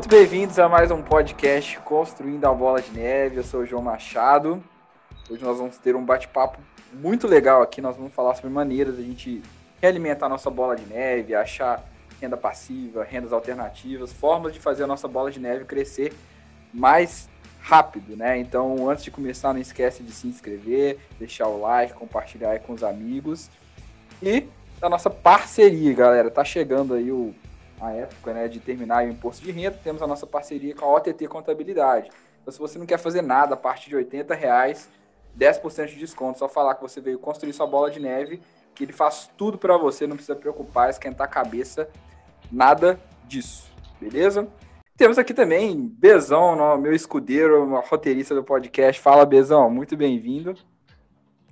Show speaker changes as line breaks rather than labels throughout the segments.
Muito bem-vindos a mais um podcast Construindo a Bola de Neve. Eu sou o João Machado. Hoje nós vamos ter um bate-papo muito legal aqui. Nós vamos falar sobre maneiras de a gente realimentar a nossa bola de neve, achar renda passiva, rendas alternativas, formas de fazer a nossa bola de neve crescer mais rápido, né? Então, antes de começar, não esquece de se inscrever, deixar o like, compartilhar aí com os amigos. E da nossa parceria, galera. Tá chegando aí o, a época né, de terminar o imposto de renda. Temos a nossa parceria com a OTT Contabilidade. Então, se você não quer fazer nada a partir de 80 reais, 10% de desconto. Só falar que você veio construir sua bola de neve, que ele faz tudo para você, não precisa preocupar, esquentar a cabeça, nada disso. Beleza? Temos aqui também Bezão, meu escudeiro, roteirista do podcast. Fala, Bezão, muito bem-vindo.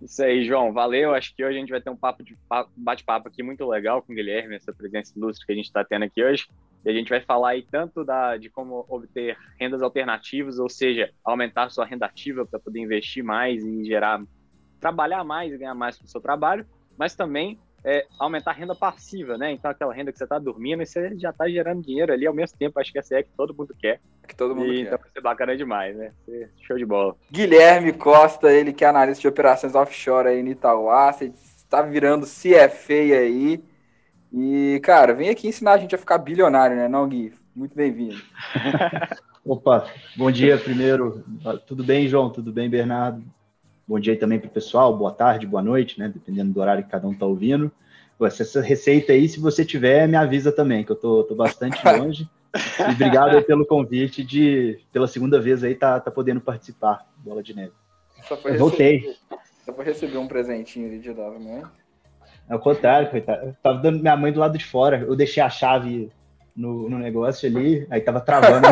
Isso aí, João. Valeu. Acho que hoje a gente vai ter um papo de bate-papo aqui muito legal com o Guilherme, essa presença ilustre que a gente está tendo aqui hoje. E a gente vai falar aí tanto da, de como obter rendas alternativas, ou seja, aumentar sua renda ativa para poder investir mais e gerar, trabalhar mais e ganhar mais com o seu trabalho, mas também é, aumentar a renda passiva, né? Então, aquela renda que você está dormindo e você já está gerando dinheiro ali ao mesmo tempo. Acho que essa é que todo mundo quer.
Que todo mundo
e,
quer.
Então, vai ser bacana demais, né? Show de bola.
Guilherme Costa, ele que é analista de operações offshore aí no Itauá. Você está virando CFA aí. E, cara, vem aqui ensinar a gente a ficar bilionário, né, não, Gui? Muito bem-vindo.
Opa, bom dia primeiro. Tudo bem, João? Tudo bem, Bernardo? Bom dia também para o pessoal, boa tarde, boa noite, né? Dependendo do horário que cada um está ouvindo. Essa receita aí, se você tiver, me avisa também, que eu tô, tô bastante longe. e obrigado pelo convite de, pela segunda vez aí, tá, tá podendo participar, Bola de Neve.
Só foi eu voltei. Só foi receber um presentinho ali de Dava, né?
Ao contrário, coitado. Eu tava dando minha mãe do lado de fora. Eu deixei a chave no, no negócio ali, aí tava travando.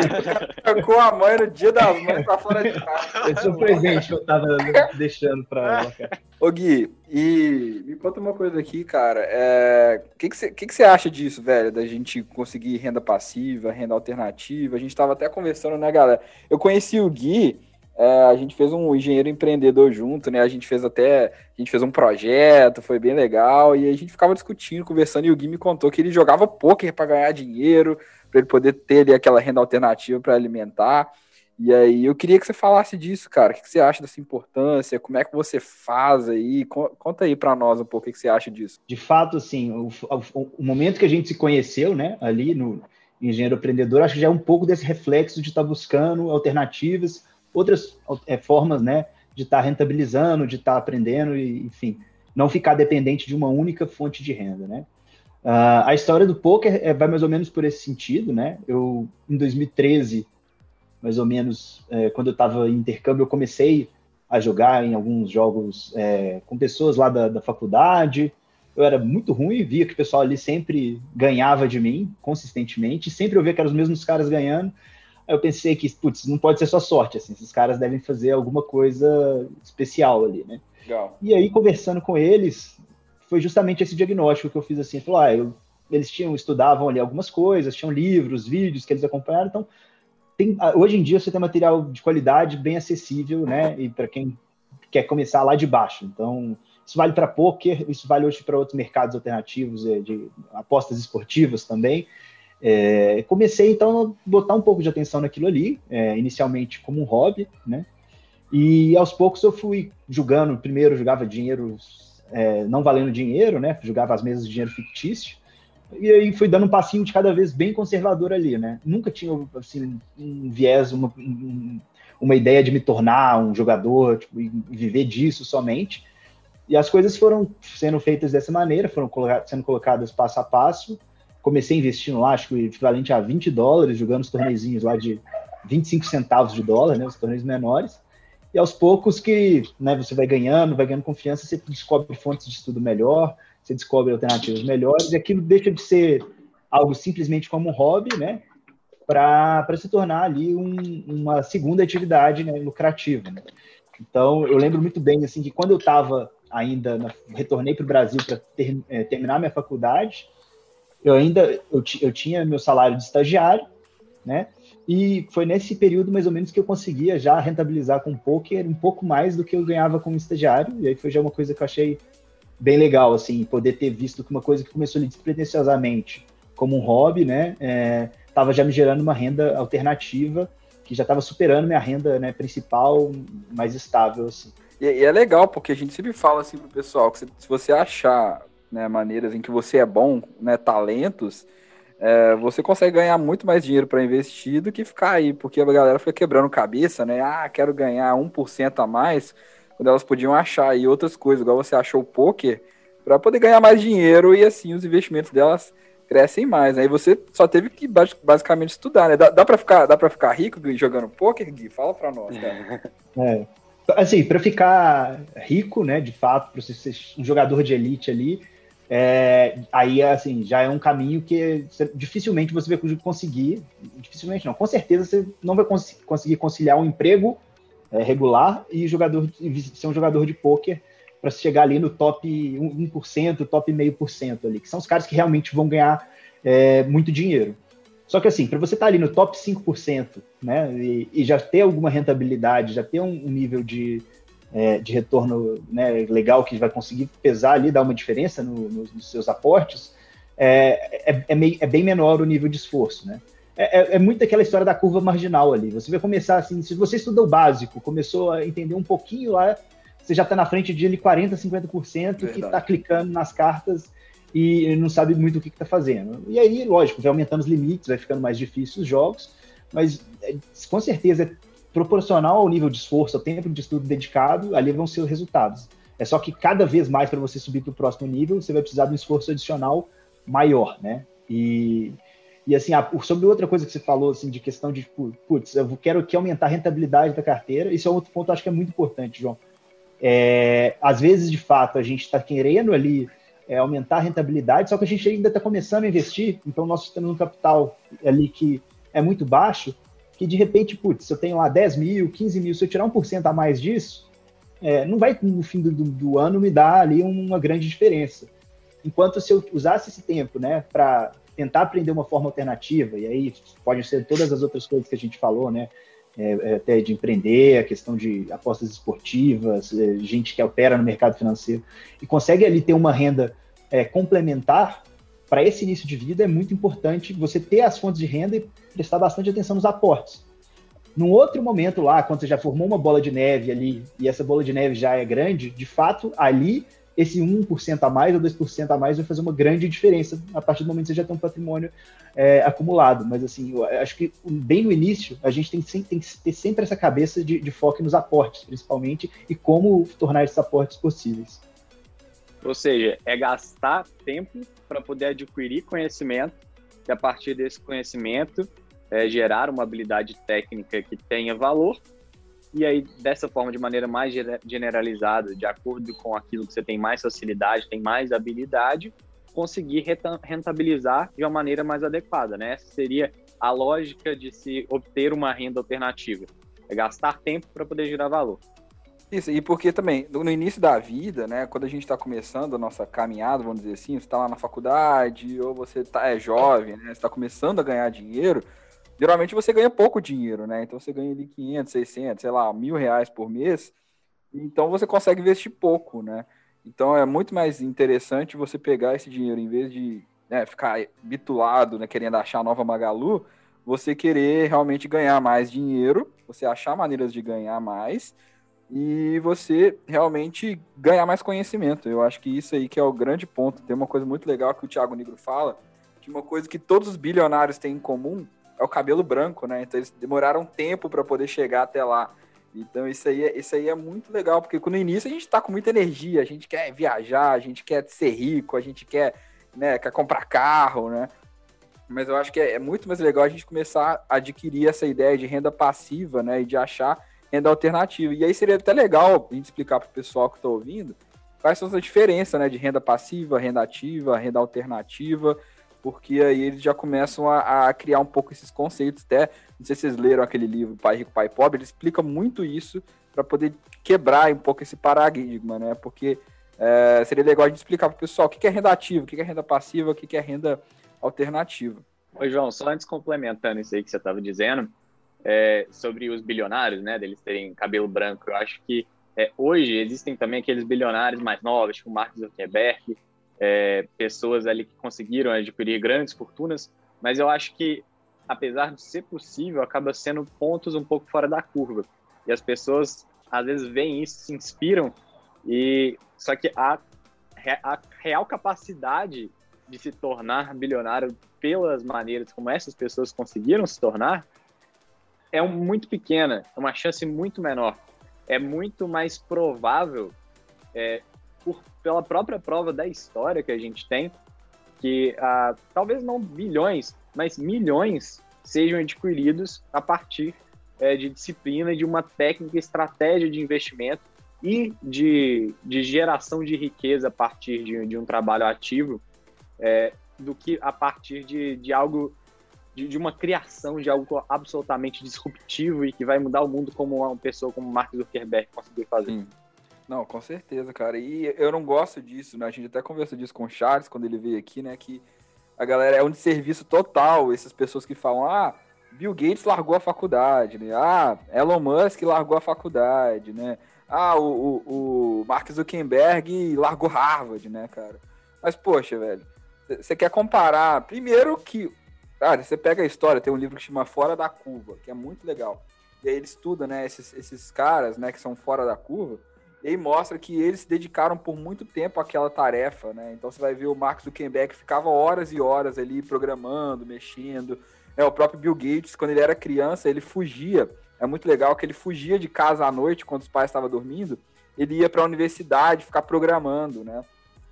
Trocou a mãe no dia das mães pra fora de
casa. Esse é o presente que eu tava deixando pra ela, cara.
Ô Gui, e me conta uma coisa aqui, cara. O é... que, que, você, que, que você acha disso, velho? Da gente conseguir renda passiva, renda alternativa? A gente tava até conversando, né, galera? Eu conheci o Gui é, a gente fez um engenheiro empreendedor junto, né? A gente fez até, a gente fez um projeto, foi bem legal, e a gente ficava discutindo, conversando, e o Gui me contou que ele jogava poker para ganhar dinheiro, para ele poder ter ali aquela renda alternativa para alimentar. E aí eu queria que você falasse disso, cara. O que você acha dessa importância? Como é que você faz aí? Conta aí para nós um pouco o que você acha disso.
De fato, assim, o, o, o momento que a gente se conheceu, né, ali no engenheiro empreendedor, acho que já é um pouco desse reflexo de estar tá buscando alternativas outras é, formas, né, de estar tá rentabilizando, de estar tá aprendendo e, enfim, não ficar dependente de uma única fonte de renda, né. Uh, a história do poker é, vai mais ou menos por esse sentido, né. Eu, em 2013, mais ou menos, é, quando eu estava em intercâmbio, eu comecei a jogar em alguns jogos é, com pessoas lá da, da faculdade. Eu era muito ruim, via que o pessoal ali sempre ganhava de mim, consistentemente, sempre eu via que eram os mesmos caras ganhando. Aí eu pensei que, putz, não pode ser só sorte, assim, esses caras devem fazer alguma coisa especial ali, né? Legal. E aí, conversando com eles, foi justamente esse diagnóstico que eu fiz assim, falou, ah, eu, eles tinham, estudavam ali algumas coisas, tinham livros, vídeos que eles acompanharam, então tem, ah, hoje em dia você tem material de qualidade bem acessível, né? E para quem quer começar lá de baixo. Então, isso vale para poker, isso vale hoje para outros mercados alternativos, é, de apostas esportivas também. É, comecei então a botar um pouco de atenção naquilo ali, é, inicialmente como um hobby, né? E aos poucos eu fui jogando. Primeiro jogava dinheiro é, não valendo dinheiro, né? Jogava as mesas de dinheiro fictício. E aí fui dando um passinho de cada vez bem conservador ali, né? Nunca tinha assim, um viés, uma, uma ideia de me tornar um jogador tipo, e viver disso somente. E as coisas foram sendo feitas dessa maneira, foram sendo colocadas passo a passo comecei investindo lá, acho que equivalente a 20 dólares, jogando os torneizinhos lá de 25 centavos de dólar, né, os torneios menores. E aos poucos que né, você vai ganhando, vai ganhando confiança, você descobre fontes de estudo melhor, você descobre alternativas melhores, e aquilo deixa de ser algo simplesmente como um hobby, né? Para se tornar ali um, uma segunda atividade né, lucrativa. Né? Então, eu lembro muito bem assim que quando eu estava ainda, na, retornei para o Brasil para ter, é, terminar minha faculdade, eu ainda eu, eu tinha meu salário de estagiário, né? E foi nesse período mais ou menos que eu conseguia já rentabilizar com poker um pouco mais do que eu ganhava como estagiário. E aí foi já uma coisa que eu achei bem legal, assim, poder ter visto que uma coisa que começou ali despretensiosamente como um hobby, né? É, estava já me gerando uma renda alternativa que já estava superando minha renda né, principal, mais estável. Assim.
E, é legal, porque a gente sempre fala assim pro pessoal, que se você achar né, maneiras em que você é bom, né, talentos, é, você consegue ganhar muito mais dinheiro para investir do que ficar aí, porque a galera fica quebrando cabeça, né? Ah, quero ganhar 1% a mais, quando elas podiam achar aí outras coisas, igual você achou o poker, para poder ganhar mais dinheiro e assim os investimentos delas crescem mais. Aí né? você só teve que basicamente estudar, né? Dá, dá para ficar, dá para ficar rico jogando poker, Gui? Fala para nós, cara.
É. Assim, para ficar rico, né, de fato, para ser um jogador de elite ali, é, aí assim já é um caminho que dificilmente você vai conseguir, dificilmente não, com certeza você não vai cons conseguir conciliar um emprego é, regular e jogador ser um jogador de poker para chegar ali no top 1%, top meio por cento ali, que são os caras que realmente vão ganhar é, muito dinheiro. Só que assim, para você estar tá ali no top 5%, né, e, e, já ter alguma rentabilidade, já ter um, um nível de, é, de retorno né, legal que vai conseguir pesar ali, dar uma diferença no, no, nos seus aportes, é, é, é, meio, é, bem menor o nível de esforço, né? É, é, é, muito aquela história da curva marginal ali. Você vai começar assim, se você estudou o básico, começou a entender um pouquinho lá, você já está na frente de ele 40%, 50% Verdade. que está clicando nas cartas e não sabe muito o que está fazendo. E aí, lógico, vai aumentando os limites, vai ficando mais difícil os jogos, mas com certeza é proporcional ao nível de esforço, ao tempo de estudo dedicado, ali vão ser os resultados. É só que cada vez mais para você subir para o próximo nível, você vai precisar de um esforço adicional maior, né? E, e assim, sobre outra coisa que você falou, assim, de questão de, tipo, putz, eu quero aqui aumentar a rentabilidade da carteira, isso é outro ponto que acho que é muito importante, João. É, às vezes, de fato, a gente está querendo ali é, aumentar a rentabilidade, só que a gente ainda está começando a investir, então nós temos um capital ali que é muito baixo, que de repente, putz, eu tenho lá 10 mil, 15 mil, se eu tirar 1% a mais disso, é, não vai no fim do, do, ano me dar ali uma grande diferença. Enquanto se eu usasse esse tempo, né, para tentar aprender uma forma alternativa, e aí podem ser todas as outras coisas que a gente falou, né, é, é, até de empreender, a questão de apostas esportivas, é, gente que opera no mercado financeiro e consegue ali ter uma renda é, complementar para esse início de vida, é muito importante você ter as fontes de renda e prestar bastante atenção nos aportes. Num outro momento lá, quando você já formou uma bola de neve ali e essa bola de neve já é grande, de fato, ali esse 1% a mais ou 2% a mais vai fazer uma grande diferença a partir do momento que você já tem um patrimônio é, acumulado. Mas, assim, acho que bem no início, a gente tem, tem que ter sempre essa cabeça de, de foco nos aportes, principalmente, e como tornar esses aportes possíveis.
Ou seja, é gastar tempo para poder adquirir conhecimento, e a partir desse conhecimento é, gerar uma habilidade técnica que tenha valor e aí dessa forma de maneira mais generalizada, de acordo com aquilo que você tem mais facilidade, tem mais habilidade, conseguir rentabilizar de uma maneira mais adequada, né? Essa seria a lógica de se obter uma renda alternativa, é gastar tempo para poder gerar valor.
Isso, e porque também, no início da vida, né, quando a gente está começando a nossa caminhada, vamos dizer assim, você está lá na faculdade, ou você tá, é jovem, né, você está começando a ganhar dinheiro, geralmente você ganha pouco dinheiro, né? Então você ganha ali 500, 600, sei lá, mil reais por mês. Então você consegue investir pouco, né? Então é muito mais interessante você pegar esse dinheiro em vez de né, ficar bitulado, né, querendo achar a nova Magalu, você querer realmente ganhar mais dinheiro, você achar maneiras de ganhar mais e você realmente ganhar mais conhecimento. Eu acho que isso aí que é o grande ponto. Tem uma coisa muito legal que o Thiago Negro fala, que uma coisa que todos os bilionários têm em comum é o cabelo branco, né? Então eles demoraram tempo para poder chegar até lá. Então isso aí, é, isso aí é muito legal, porque no início a gente está com muita energia, a gente quer viajar, a gente quer ser rico, a gente quer, né, quer comprar carro, né? Mas eu acho que é, é muito mais legal a gente começar a adquirir essa ideia de renda passiva, né? E de achar renda alternativa. E aí seria até legal a gente explicar para o pessoal que está ouvindo quais são as diferenças, né? De renda passiva, renda ativa, renda alternativa porque aí eles já começam a, a, criar um pouco esses conceitos. Até, não sei se vocês leram aquele livro Pai Rico, Pai Pobre, ele explica muito isso para poder quebrar um pouco esse paradigma, né? Porque é, seria legal a gente explicar para o pessoal o que é renda ativa, o que é renda passiva, o que é renda alternativa.
Oi, João, só antes complementando isso aí que você estava dizendo, é, sobre os bilionários, né, deles terem cabelo branco, eu acho que é, hoje existem também aqueles bilionários mais novos, tipo Mark Zuckerberg, é, pessoas ali que conseguiram adquirir grandes fortunas, mas eu acho que apesar de ser possível, acaba sendo pontos um pouco fora da curva. E as pessoas às vezes veem isso, se inspiram, e só que a, a real capacidade de se tornar bilionário pelas maneiras como essas pessoas conseguiram se tornar é muito pequena, é uma chance muito menor. É muito mais provável, é, por, pela própria prova da história que a gente tem, que ah, talvez não bilhões, mas milhões sejam adquiridos a partir é, de disciplina, de uma técnica, estratégia de investimento e de, de geração de riqueza a partir de, de um trabalho ativo, é, do que a partir de, de algo, de, de, uma criação de algo absolutamente disruptivo e que vai mudar o mundo como uma pessoa como Mark Zuckerberg conseguiu fazer. Sim.
Não, com certeza, cara. E eu não gosto disso, né? A gente até conversou disso com o Charles quando ele veio aqui, né? Que a galera é um serviço total, essas pessoas que falam, ah, Bill Gates largou a faculdade, né? Ah, Elon Musk largou a faculdade, né? Ah, o, o, o Mark Zuckerberg largou Harvard, né, cara? Mas, poxa, velho, você quer comparar. Primeiro que. Cara, você pega a história, tem um livro que chama Fora da Curva, que é muito legal. E aí ele estuda, né, esses, esses caras, né, que são fora da curva, e aí mostra que eles se dedicaram por muito tempo àquela tarefa, né? Então você vai ver o Mark Zuckerberg ficava horas e horas ali programando, mexendo, é, o próprio Bill Gates, quando ele era criança, ele fugia. É muito legal que ele fugia de casa à noite, quando os pais estavam dormindo. Ele ia para a universidade ficar programando, né?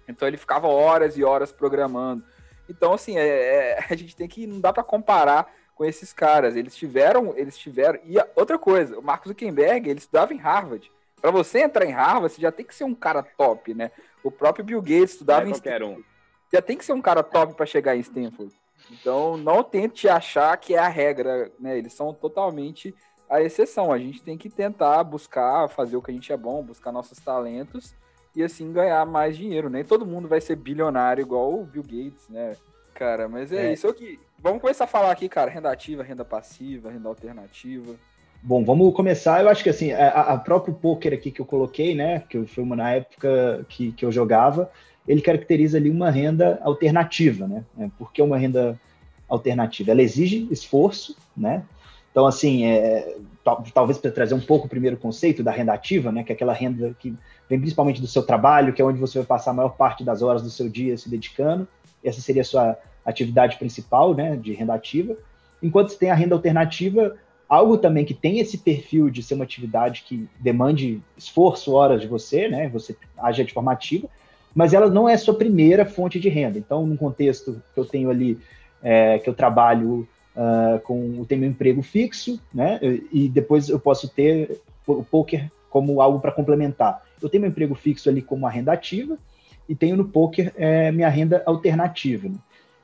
Então ele ficava horas e horas programando. Então, assim, é, é, a gente tem que. Não dá para comparar com esses caras. Eles tiveram. Eles tiveram. E outra coisa, o Marcos Zuckerberg, ele estudava em Harvard. Para você entrar em Harvard, você já tem que ser um cara top, né? O próprio Bill Gates estudava
é em Stanford. Um.
Já tem que ser um cara top para chegar em Stanford. Então, não tente achar que é a regra, né? Eles são totalmente a exceção. A gente tem que tentar buscar fazer o que a gente é bom, buscar nossos talentos e assim ganhar mais dinheiro. Nem todo mundo vai ser bilionário igual o Bill Gates, né? Cara, mas é, é. isso aqui. Vamos começar a falar aqui, cara, renda ativa, renda passiva, renda alternativa.
Bom, vamos começar. Eu acho que assim, a, a próprio poker aqui que eu coloquei, né? Que foi uma na época que, que eu jogava ele caracteriza ali uma renda alternativa, né? É, por que uma renda alternativa? Ela exige esforço, né? Então, assim, é, talvez para trazer um pouco o primeiro conceito da renda ativa, né? Que é aquela renda que vem principalmente do seu trabalho, que é onde você vai passar a maior parte das horas do seu dia se dedicando. Essa seria a sua atividade principal, né? De renda ativa. Enquanto você tem a renda alternativa, algo também que tem esse perfil de ser uma atividade que demande esforço, horas de você, né? Você age de forma ativa, mas ela não é a sua primeira fonte de renda. Então, num contexto que eu tenho ali, é, que eu trabalho uh, com, eu meu emprego fixo, né, e depois eu posso ter o poker como algo para complementar. Eu tenho meu emprego fixo ali como uma renda ativa e tenho no poker é, minha renda alternativa. Né?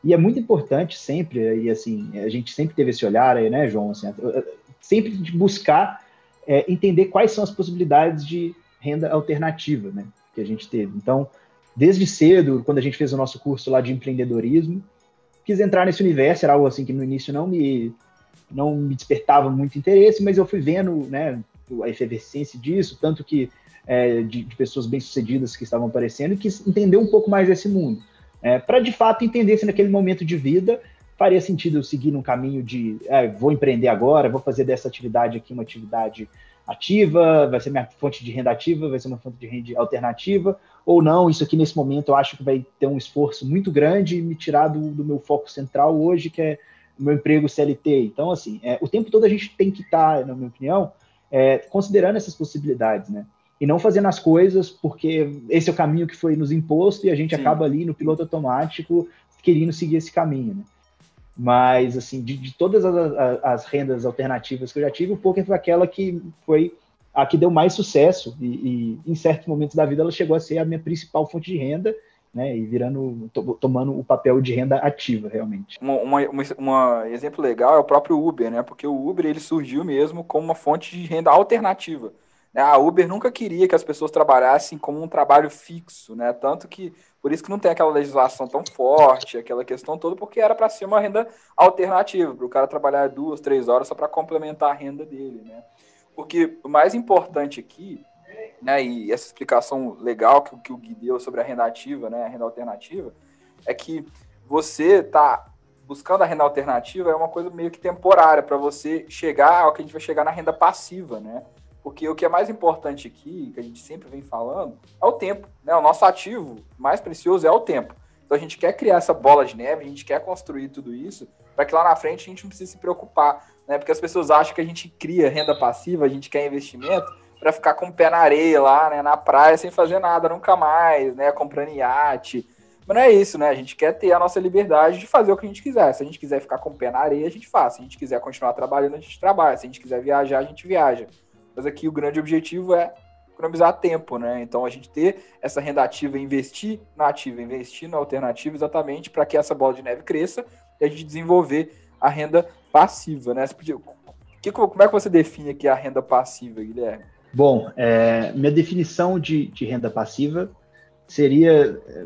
E é muito importante sempre, e assim, a gente sempre teve esse olhar aí, né, João, assim, sempre de buscar é, entender quais são as possibilidades de renda alternativa, né, que a gente teve. Então, desde cedo, quando a gente fez o nosso curso lá de empreendedorismo, quis entrar nesse universo, era algo assim que no início não me não me despertava muito interesse, mas eu fui vendo, né, a efervescência disso, tanto que é, de, de, pessoas bem-sucedidas que estavam aparecendo e quis entender um pouco mais desse mundo, é, para de fato entender se naquele momento de vida faria sentido eu seguir num caminho de é, vou empreender agora, vou fazer dessa atividade aqui uma atividade ativa, vai ser minha fonte de renda ativa, vai ser uma fonte de renda alternativa, ou não, isso aqui nesse momento eu acho que vai ter um esforço muito grande e me tirar do, do, meu foco central hoje, que é o meu emprego CLT. Então, assim, é, o tempo todo a gente tem que estar, tá, na minha opinião, é, considerando essas possibilidades, né? E não fazendo as coisas porque esse é o caminho que foi nos imposto e a gente Sim. acaba ali no piloto automático querendo seguir esse caminho, né? Mas, assim, de, de todas as, as, rendas alternativas que eu já tive, o poker foi aquela que foi a que deu mais sucesso e, e, em certos momentos da vida ela chegou a ser a minha principal fonte de renda, né, e virando, to, tomando o papel de renda ativa, realmente.
Um exemplo legal é o próprio Uber, né, porque o Uber ele surgiu mesmo como uma fonte de renda alternativa. Né? A Uber nunca queria que as pessoas trabalhassem como um trabalho fixo, né? Tanto que por isso que não tem aquela legislação tão forte, aquela questão toda, porque era para ser uma renda alternativa, para o cara trabalhar duas, três horas só para complementar a renda dele, né? Porque o mais importante aqui, né, e essa explicação legal que, que o Gui deu sobre a renda ativa, né, a renda alternativa, é que você está buscando a renda alternativa é uma coisa meio que temporária para você chegar ao que a gente vai chegar na renda passiva, né? Porque o que é mais importante aqui, que a gente sempre vem falando, é o tempo, né? O nosso ativo mais precioso é o tempo. Então a gente quer criar essa bola de neve, a gente quer construir tudo isso para que lá na frente a gente não precise se preocupar, né? Porque as pessoas acham que a gente cria renda passiva, a gente quer investimento para ficar com o pé na areia lá, né, na praia sem fazer nada nunca mais, né, comprando iate. Mas não é isso, né? A gente quer ter a nossa liberdade de fazer o que a gente quiser. Se a gente quiser ficar com o pé na areia, a gente faz. Se a gente quiser continuar trabalhando, a gente trabalha. Se a gente quiser viajar, a gente viaja. Mas aqui o grande objetivo é economizar tempo, né? Então a gente ter essa renda ativa, investir na ativa, investir na alternativa, exatamente para que essa bola de neve cresça e a gente desenvolver a renda passiva, né? Que, como é que você define aqui a renda passiva, Guilherme?
Bom, é, minha definição de, de, renda passiva seria é,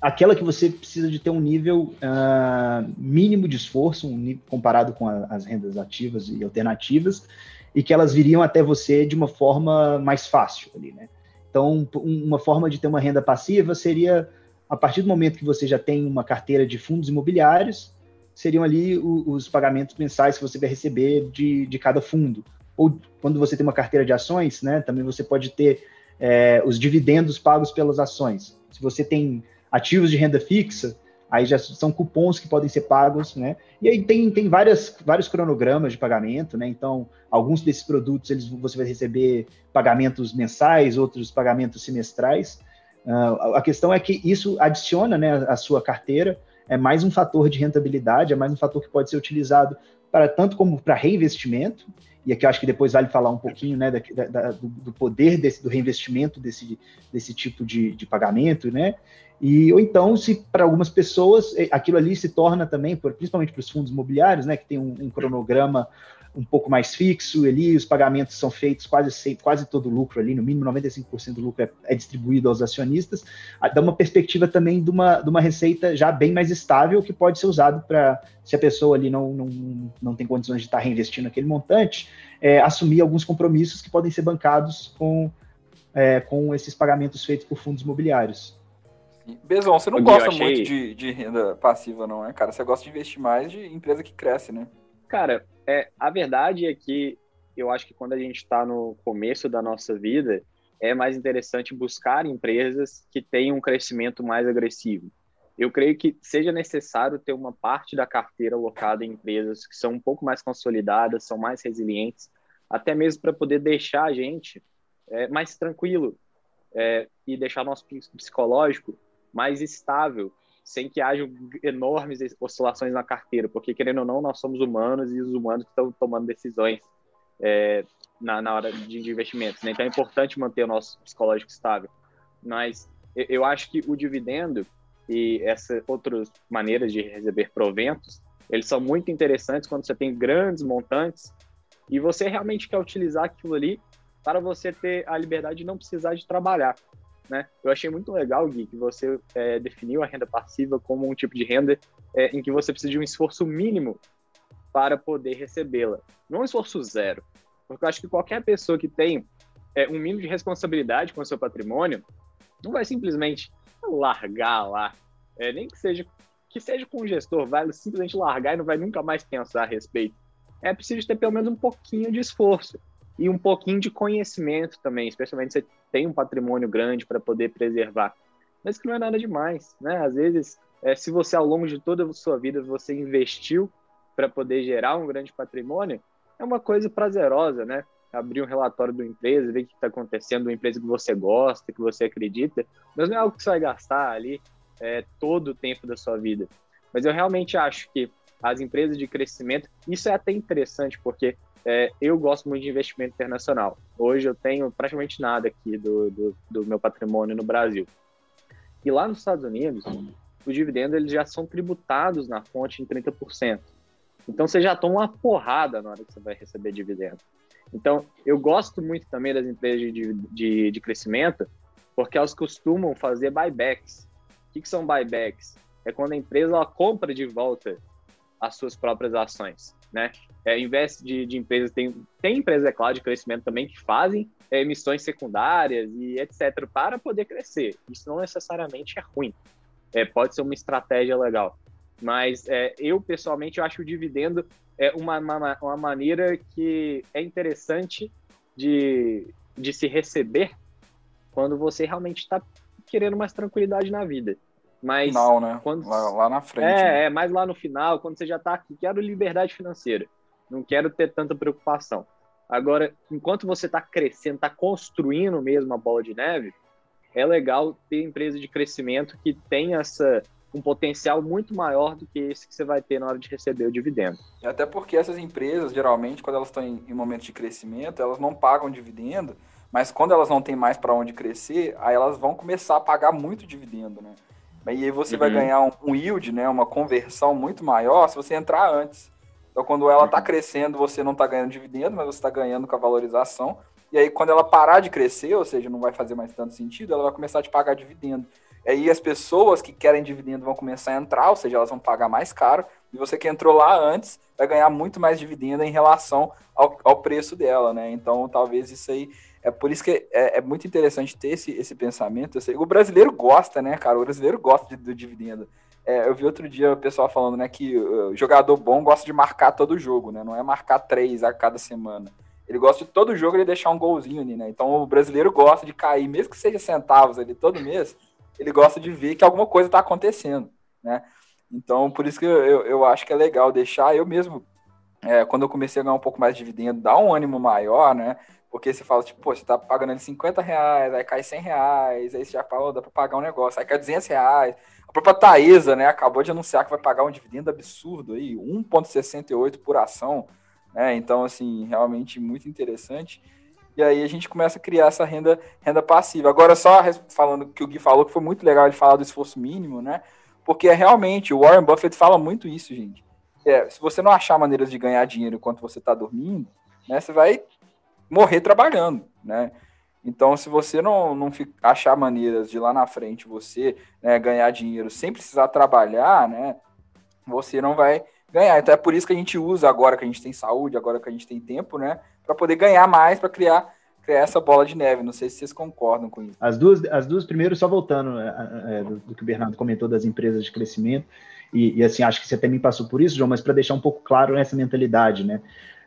aquela que você precisa de ter um nível uh, mínimo de esforço, um nível, comparado com a, as rendas ativas e alternativas, e que elas viriam até você de uma forma mais fácil ali, né? Então, uma forma de ter uma renda passiva seria, a partir do momento que você já tem uma carteira de fundos imobiliários, seriam ali os, os pagamentos mensais que você vai receber de, de cada fundo. Ou quando você tem uma carteira de ações, né, também você pode ter é, os dividendos pagos pelas ações. Se você tem ativos de renda fixa, aí já são cupons que podem ser pagos, né? E aí tem, tem várias, vários cronogramas de pagamento, né? Então, alguns desses produtos eles, você vai receber pagamentos mensais, outros pagamentos semestrais. Uh, a questão é que isso adiciona né, a sua carteira, é mais um fator de rentabilidade, é mais um fator que pode ser utilizado para tanto como para reinvestimento, e aqui eu acho que depois vale falar um pouquinho né, da, da, do, do, poder desse, do reinvestimento desse, desse tipo de, de pagamento, né? E, ou então, se para algumas pessoas eh, aquilo ali se torna também, principalmente para os fundos imobiliários, né, que tem um, um, cronograma um pouco mais fixo ali, os pagamentos são feitos quase, quase todo o lucro ali, no mínimo 95% do lucro é, é, distribuído aos acionistas, dá uma perspectiva também de uma, de uma receita já bem mais estável que pode ser usado para, se a pessoa ali não, não, não tem condições de estar reinvestindo aquele montante, é, assumir alguns compromissos que podem ser bancados com, é, com esses pagamentos feitos por fundos imobiliários.
Bezão, você não gosta achei... muito de, de renda passiva, não é, cara? Você gosta de investir mais de empresa que cresce, né?
Cara, é, a verdade é que eu acho que quando a gente está no começo da nossa vida, é mais interessante buscar empresas que tenham um crescimento mais agressivo. Eu creio que seja necessário ter uma parte da carteira alocada em empresas que são um pouco mais consolidadas, são mais resilientes, até mesmo para poder deixar a gente é, mais tranquilo é, e deixar nosso psicológico mais estável, sem que haja enormes oscilações na carteira, porque querendo ou não, nós somos humanos e os humanos estão tomando decisões é, na, na, hora de, de investimentos. Né? Então é importante manter o nosso psicológico estável. Mas eu acho que o dividendo e essas outras maneiras de receber proventos, eles são muito interessantes quando você tem grandes montantes e você realmente quer utilizar aquilo ali para você ter a liberdade de não precisar de trabalhar. Né? Eu achei muito legal, Gui, que você é, definiu a renda passiva como um tipo de renda é, em que você precisa de um esforço mínimo para poder recebê-la. Não um esforço zero. Porque eu acho que qualquer pessoa que tem é, um mínimo de responsabilidade com o seu patrimônio não vai simplesmente largar lá, é, nem que seja que seja com o gestor, vai simplesmente largar e não vai nunca mais pensar a respeito. É preciso ter pelo menos um pouquinho de esforço e um pouquinho de conhecimento também, especialmente se você tem um patrimônio grande para poder preservar. Mas que não é nada demais, né? Às vezes, é, se você ao longo de toda a sua vida você investiu para poder gerar um grande patrimônio, é uma coisa prazerosa, né? Abrir um relatório da empresa, ver o que está acontecendo, uma empresa que você gosta, que você acredita, mas não é algo que você vai gastar ali é, todo o tempo da sua vida. Mas eu realmente acho que as empresas de crescimento, isso é até interessante, porque é, eu gosto muito de investimento internacional. Hoje eu tenho praticamente nada aqui do, do, do, meu patrimônio no Brasil. E lá nos Estados Unidos, os dividendos eles já são tributados na fonte em 30%. Então você já toma uma porrada na hora que você vai receber dividendo. Então eu gosto muito também das empresas de, de, de crescimento, porque elas costumam fazer buybacks. O que, que são buybacks? É quando a empresa ela compra de volta as suas próprias ações né? É, investe de, de empresas, tem, tem empresas, é claro, de crescimento também que fazem é, emissões secundárias e etc. para poder crescer. Isso não necessariamente é ruim. É, pode ser uma estratégia legal. Mas é, eu, pessoalmente, eu acho o dividendo é uma, uma, uma maneira que é interessante de, de se receber quando você realmente está querendo mais tranquilidade na vida. Mas
final, né?
Quando...
Lá, lá, na frente.
É,
né?
é, mais lá no final, quando você já está aqui, quero liberdade financeira. Não quero ter tanta preocupação. Agora, enquanto você está crescendo, está construindo mesmo a bola de neve, é legal ter empresa de crescimento que tem essa um potencial muito maior do que esse que você vai ter na hora de receber o dividendo.
Até porque essas empresas, geralmente, quando elas estão em, em momentos de crescimento, elas não pagam dividendo, mas quando elas não têm mais para onde crescer, aí elas vão começar a pagar muito dividendo, né? E aí você uhum. vai ganhar um, um, yield, né, uma conversão muito maior se você entrar antes. Então, quando ela está uhum. crescendo, você não está ganhando dividendo, mas você está ganhando com a valorização. E aí, quando ela parar de crescer, ou seja, não vai fazer mais tanto sentido, ela vai começar a te pagar dividendo. E aí, as pessoas que querem dividendo vão começar a entrar, ou seja, elas vão pagar mais caro. E você que entrou lá antes vai ganhar muito mais dividendo em relação ao, ao preço dela, né? Então, talvez isso aí é por isso que é, é muito interessante ter esse, esse pensamento. Sei, o brasileiro gosta, né, cara? O brasileiro gosta de, do dividendo. É, eu vi outro dia o pessoal falando, né, que o jogador bom gosta de marcar todo jogo, né? Não é marcar três a cada semana. Ele gosta de todo jogo ele deixar um golzinho ali, né? Então o brasileiro gosta de cair, mesmo que seja centavos ali todo mês, ele gosta de ver que alguma coisa está acontecendo, né? Então, por isso que eu, eu, eu, acho que é legal deixar. Eu mesmo, é, quando eu comecei a ganhar um pouco mais de dividendo, dá um ânimo maior, né? Porque você fala, tipo, pô, você tá pagando ali 50 reais, aí cai 100 reais, aí você já fala, dá pra pagar um negócio, aí cai 200 reais. A própria Taesa, né, acabou de anunciar que vai pagar um dividendo absurdo aí, 1,68 por ação, né? Então, assim, realmente muito interessante. E aí a gente começa a criar essa renda, renda passiva. Agora, só falando que o Gui falou, que foi muito legal ele falar do esforço mínimo, né? Porque é realmente, o Warren Buffett fala muito isso, gente. É, se você não achar maneiras de ganhar dinheiro enquanto você está dormindo, né, você vai morrer trabalhando, né? Então, se você não, não achar maneiras de lá na frente você né, ganhar dinheiro sem precisar trabalhar, né? Você não vai ganhar. Então é por isso que a gente usa agora que a gente tem saúde, agora que a gente tem tempo, né? Para poder ganhar mais, para criar, criar essa bola de neve. Não sei se vocês concordam com isso.
As duas, as duas primeiras, só voltando é, é, do, do, que o Bernardo comentou das empresas de crescimento, e, e assim, acho que você também passou por isso, João, mas para deixar um pouco claro essa mentalidade, né?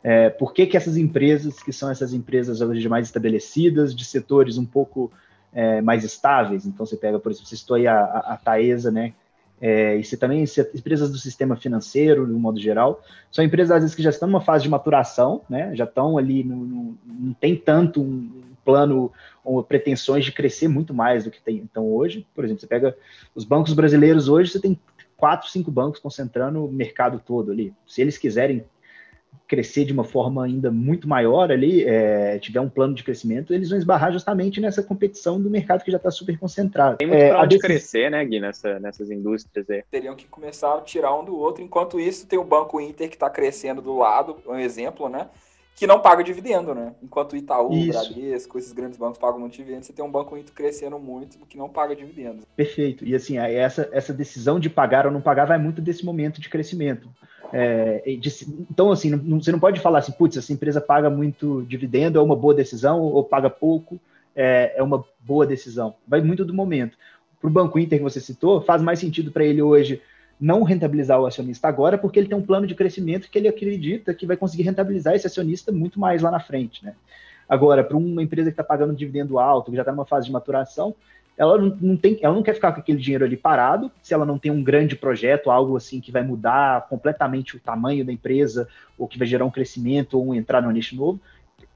É, por que, que essas empresas, que são essas empresas hoje mais estabelecidas, de setores um pouco é, mais estáveis, então você pega, por exemplo, você citou aí a, a, a Taesa, né? É, e você também, empresas do sistema financeiro, no modo geral, são empresas, às vezes, que já estão numa fase de maturação, né? Já estão ali, no, no, não tem tanto um plano ou pretensões de crescer muito mais do que tem então hoje. Por exemplo, você pega os bancos brasileiros hoje, você tem quatro, cinco bancos concentrando o mercado todo ali. Se eles quiserem crescer de uma forma ainda muito maior ali, é, tiver um plano de crescimento, eles vão esbarrar justamente nessa competição do mercado que já está super concentrado.
Tem muito é, para onde crescer, né, Gui, nessa, nessas indústrias aí.
Teriam que começar a tirar um do outro, enquanto isso tem o Banco Inter que está crescendo do lado, um exemplo, né, que não paga dividendo, né? Enquanto o Itaú, o Bradesco, esses grandes bancos pagam muito dividendo, você tem um banco Inter crescendo muito que não paga dividendos.
Perfeito. E assim, essa, essa decisão de pagar ou não pagar vai muito desse momento de crescimento. É, então, assim, não, você não pode falar assim, putz, essa empresa paga muito dividendo, é uma boa decisão, ou paga pouco, é, é uma boa decisão. Vai muito do momento. Para o Banco Inter que você citou, faz mais sentido para ele hoje não rentabilizar o acionista agora, porque ele tem um plano de crescimento que ele acredita que vai conseguir rentabilizar esse acionista muito mais lá na frente. Né? Agora, para uma empresa que está pagando dividendo alto, que já está numa fase de maturação, ela não, não, tem, ela não quer ficar com aquele dinheiro ali parado, se ela não tem um grande projeto, algo assim que vai mudar completamente o tamanho da empresa, ou que vai gerar um crescimento, ou um entrar no nicho novo.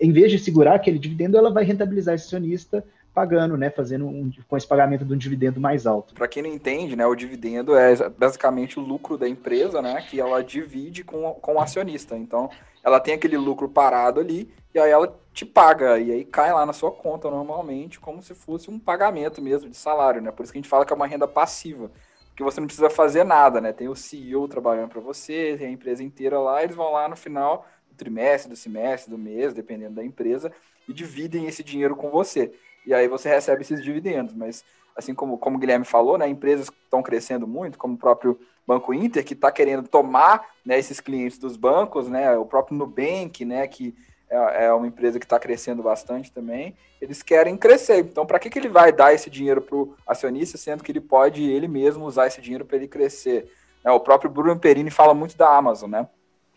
Em vez de segurar aquele dividendo, ela vai rentabilizar esse acionista pagando, né, fazendo um, com esse pagamento de um dividendo mais alto.
Para quem não entende, né, o dividendo é basicamente o lucro da empresa, né, que ela divide com, com o acionista. Então, ela tem aquele lucro parado ali e aí ela te paga e aí cai lá na sua conta normalmente, como se fosse um pagamento mesmo de salário, né? Por isso que a gente fala que é uma renda passiva, porque você não precisa fazer nada, né? Tem o CEO trabalhando para você, tem a empresa inteira lá, eles vão lá no final do trimestre, do semestre, do mês, dependendo da empresa, e dividem esse dinheiro com você e aí você recebe esses dividendos. Mas, assim como, como o Guilherme falou, né, empresas estão crescendo muito, como o próprio Banco Inter, que está querendo tomar né, esses clientes dos bancos, né, o próprio Nubank, né, que é, é uma empresa que está crescendo bastante também, eles querem crescer. Então, para que, que ele vai dar esse dinheiro para o acionista, sendo que ele pode ele mesmo usar esse dinheiro para ele crescer? Né? O próprio Bruno Perini fala muito da Amazon, né?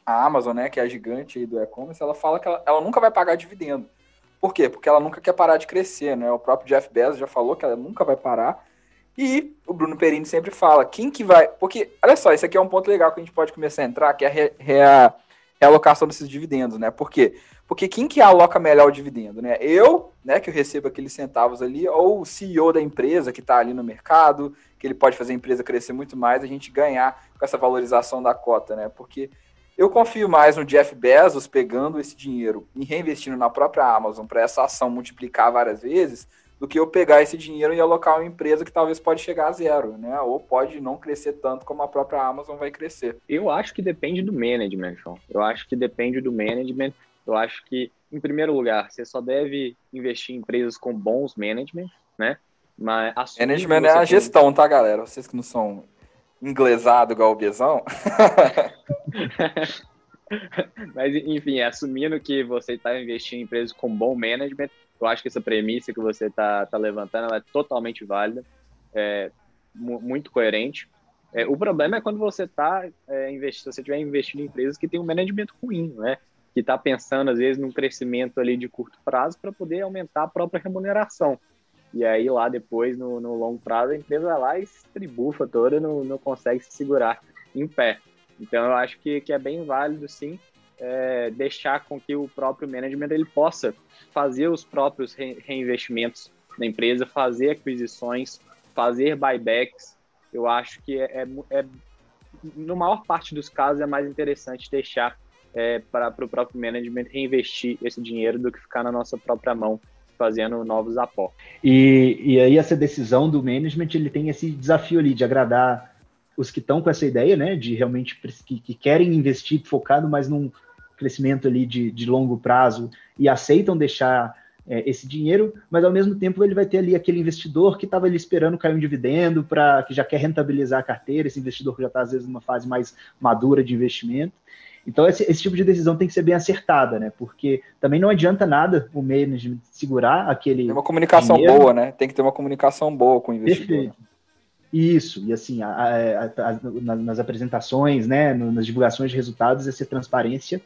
A Amazon, né, que é a gigante do e-commerce, ela fala que ela, ela nunca vai pagar dividendo. Por quê? Porque ela nunca quer parar de crescer, né? O próprio Jeff Bezos já falou que ela nunca vai parar. E o Bruno Perini sempre fala, quem que vai... Porque, olha só, isso aqui é um ponto legal que a gente pode começar a entrar, que é a. realocação desses dividendos, né? Por quê? Porque quem que aloca melhor o dividendo, né? Eu, né, que eu recebo aqueles centavos ali, ou o CEO da empresa que está ali no mercado, que ele pode fazer a empresa crescer muito mais, a gente ganhar com essa valorização da cota, né? Porque eu confio mais no Jeff Bezos pegando esse dinheiro e reinvestindo na própria Amazon para essa ação multiplicar várias vezes, do que eu pegar esse dinheiro e alocar uma empresa que talvez pode chegar a zero, né? Ou pode não crescer tanto como a própria Amazon vai crescer.
Eu acho que depende do management, João. Eu acho que depende do management. Eu acho que, em primeiro lugar, você só deve investir em empresas com bons management, né?
Mas management é a tem... gestão, tá, galera? Vocês que não são inglesado igual o Biezão.
Mas, enfim, assumindo que você está investindo em empresas com bom management, eu acho que essa premissa que você está tá levantando é totalmente válida, é, muito coerente. É, o problema é quando você está é, investindo, você estiver investindo em empresas que têm um management ruim, né? que está pensando, às vezes, num crescimento ali de curto prazo para poder aumentar a própria remuneração. E aí lá depois, no, no longo prazo, a empresa lá e se tribufa toda, não, não consegue se segurar em pé. Então eu acho que, que é bem válido, sim, é, deixar com que o próprio management ele possa fazer os próprios re reinvestimentos na empresa, fazer aquisições, fazer buybacks. Eu acho que é, é, é no maior parte dos casos é mais interessante deixar é, para o próprio management reinvestir esse dinheiro do que ficar na nossa própria mão fazendo novos aportes.
E, e aí essa decisão do management, ele tem esse desafio ali de agradar os que estão com essa ideia, né, de realmente que, que, querem investir focado mais num crescimento ali de, de longo prazo e aceitam deixar é, esse dinheiro, mas ao mesmo tempo ele vai ter ali aquele investidor que estava ali esperando cair um dividendo para que já quer rentabilizar a carteira, esse investidor que já está às vezes numa fase mais madura de investimento. Então, esse, esse, tipo de decisão tem que ser bem acertada, né? Porque também não adianta nada o management segurar aquele.
Tem uma comunicação dinheiro. boa, né? Tem que ter uma comunicação boa com o investidor. Perfeito.
Isso, e assim, a, a, a, nas apresentações, né, nas divulgações de resultados, essa transparência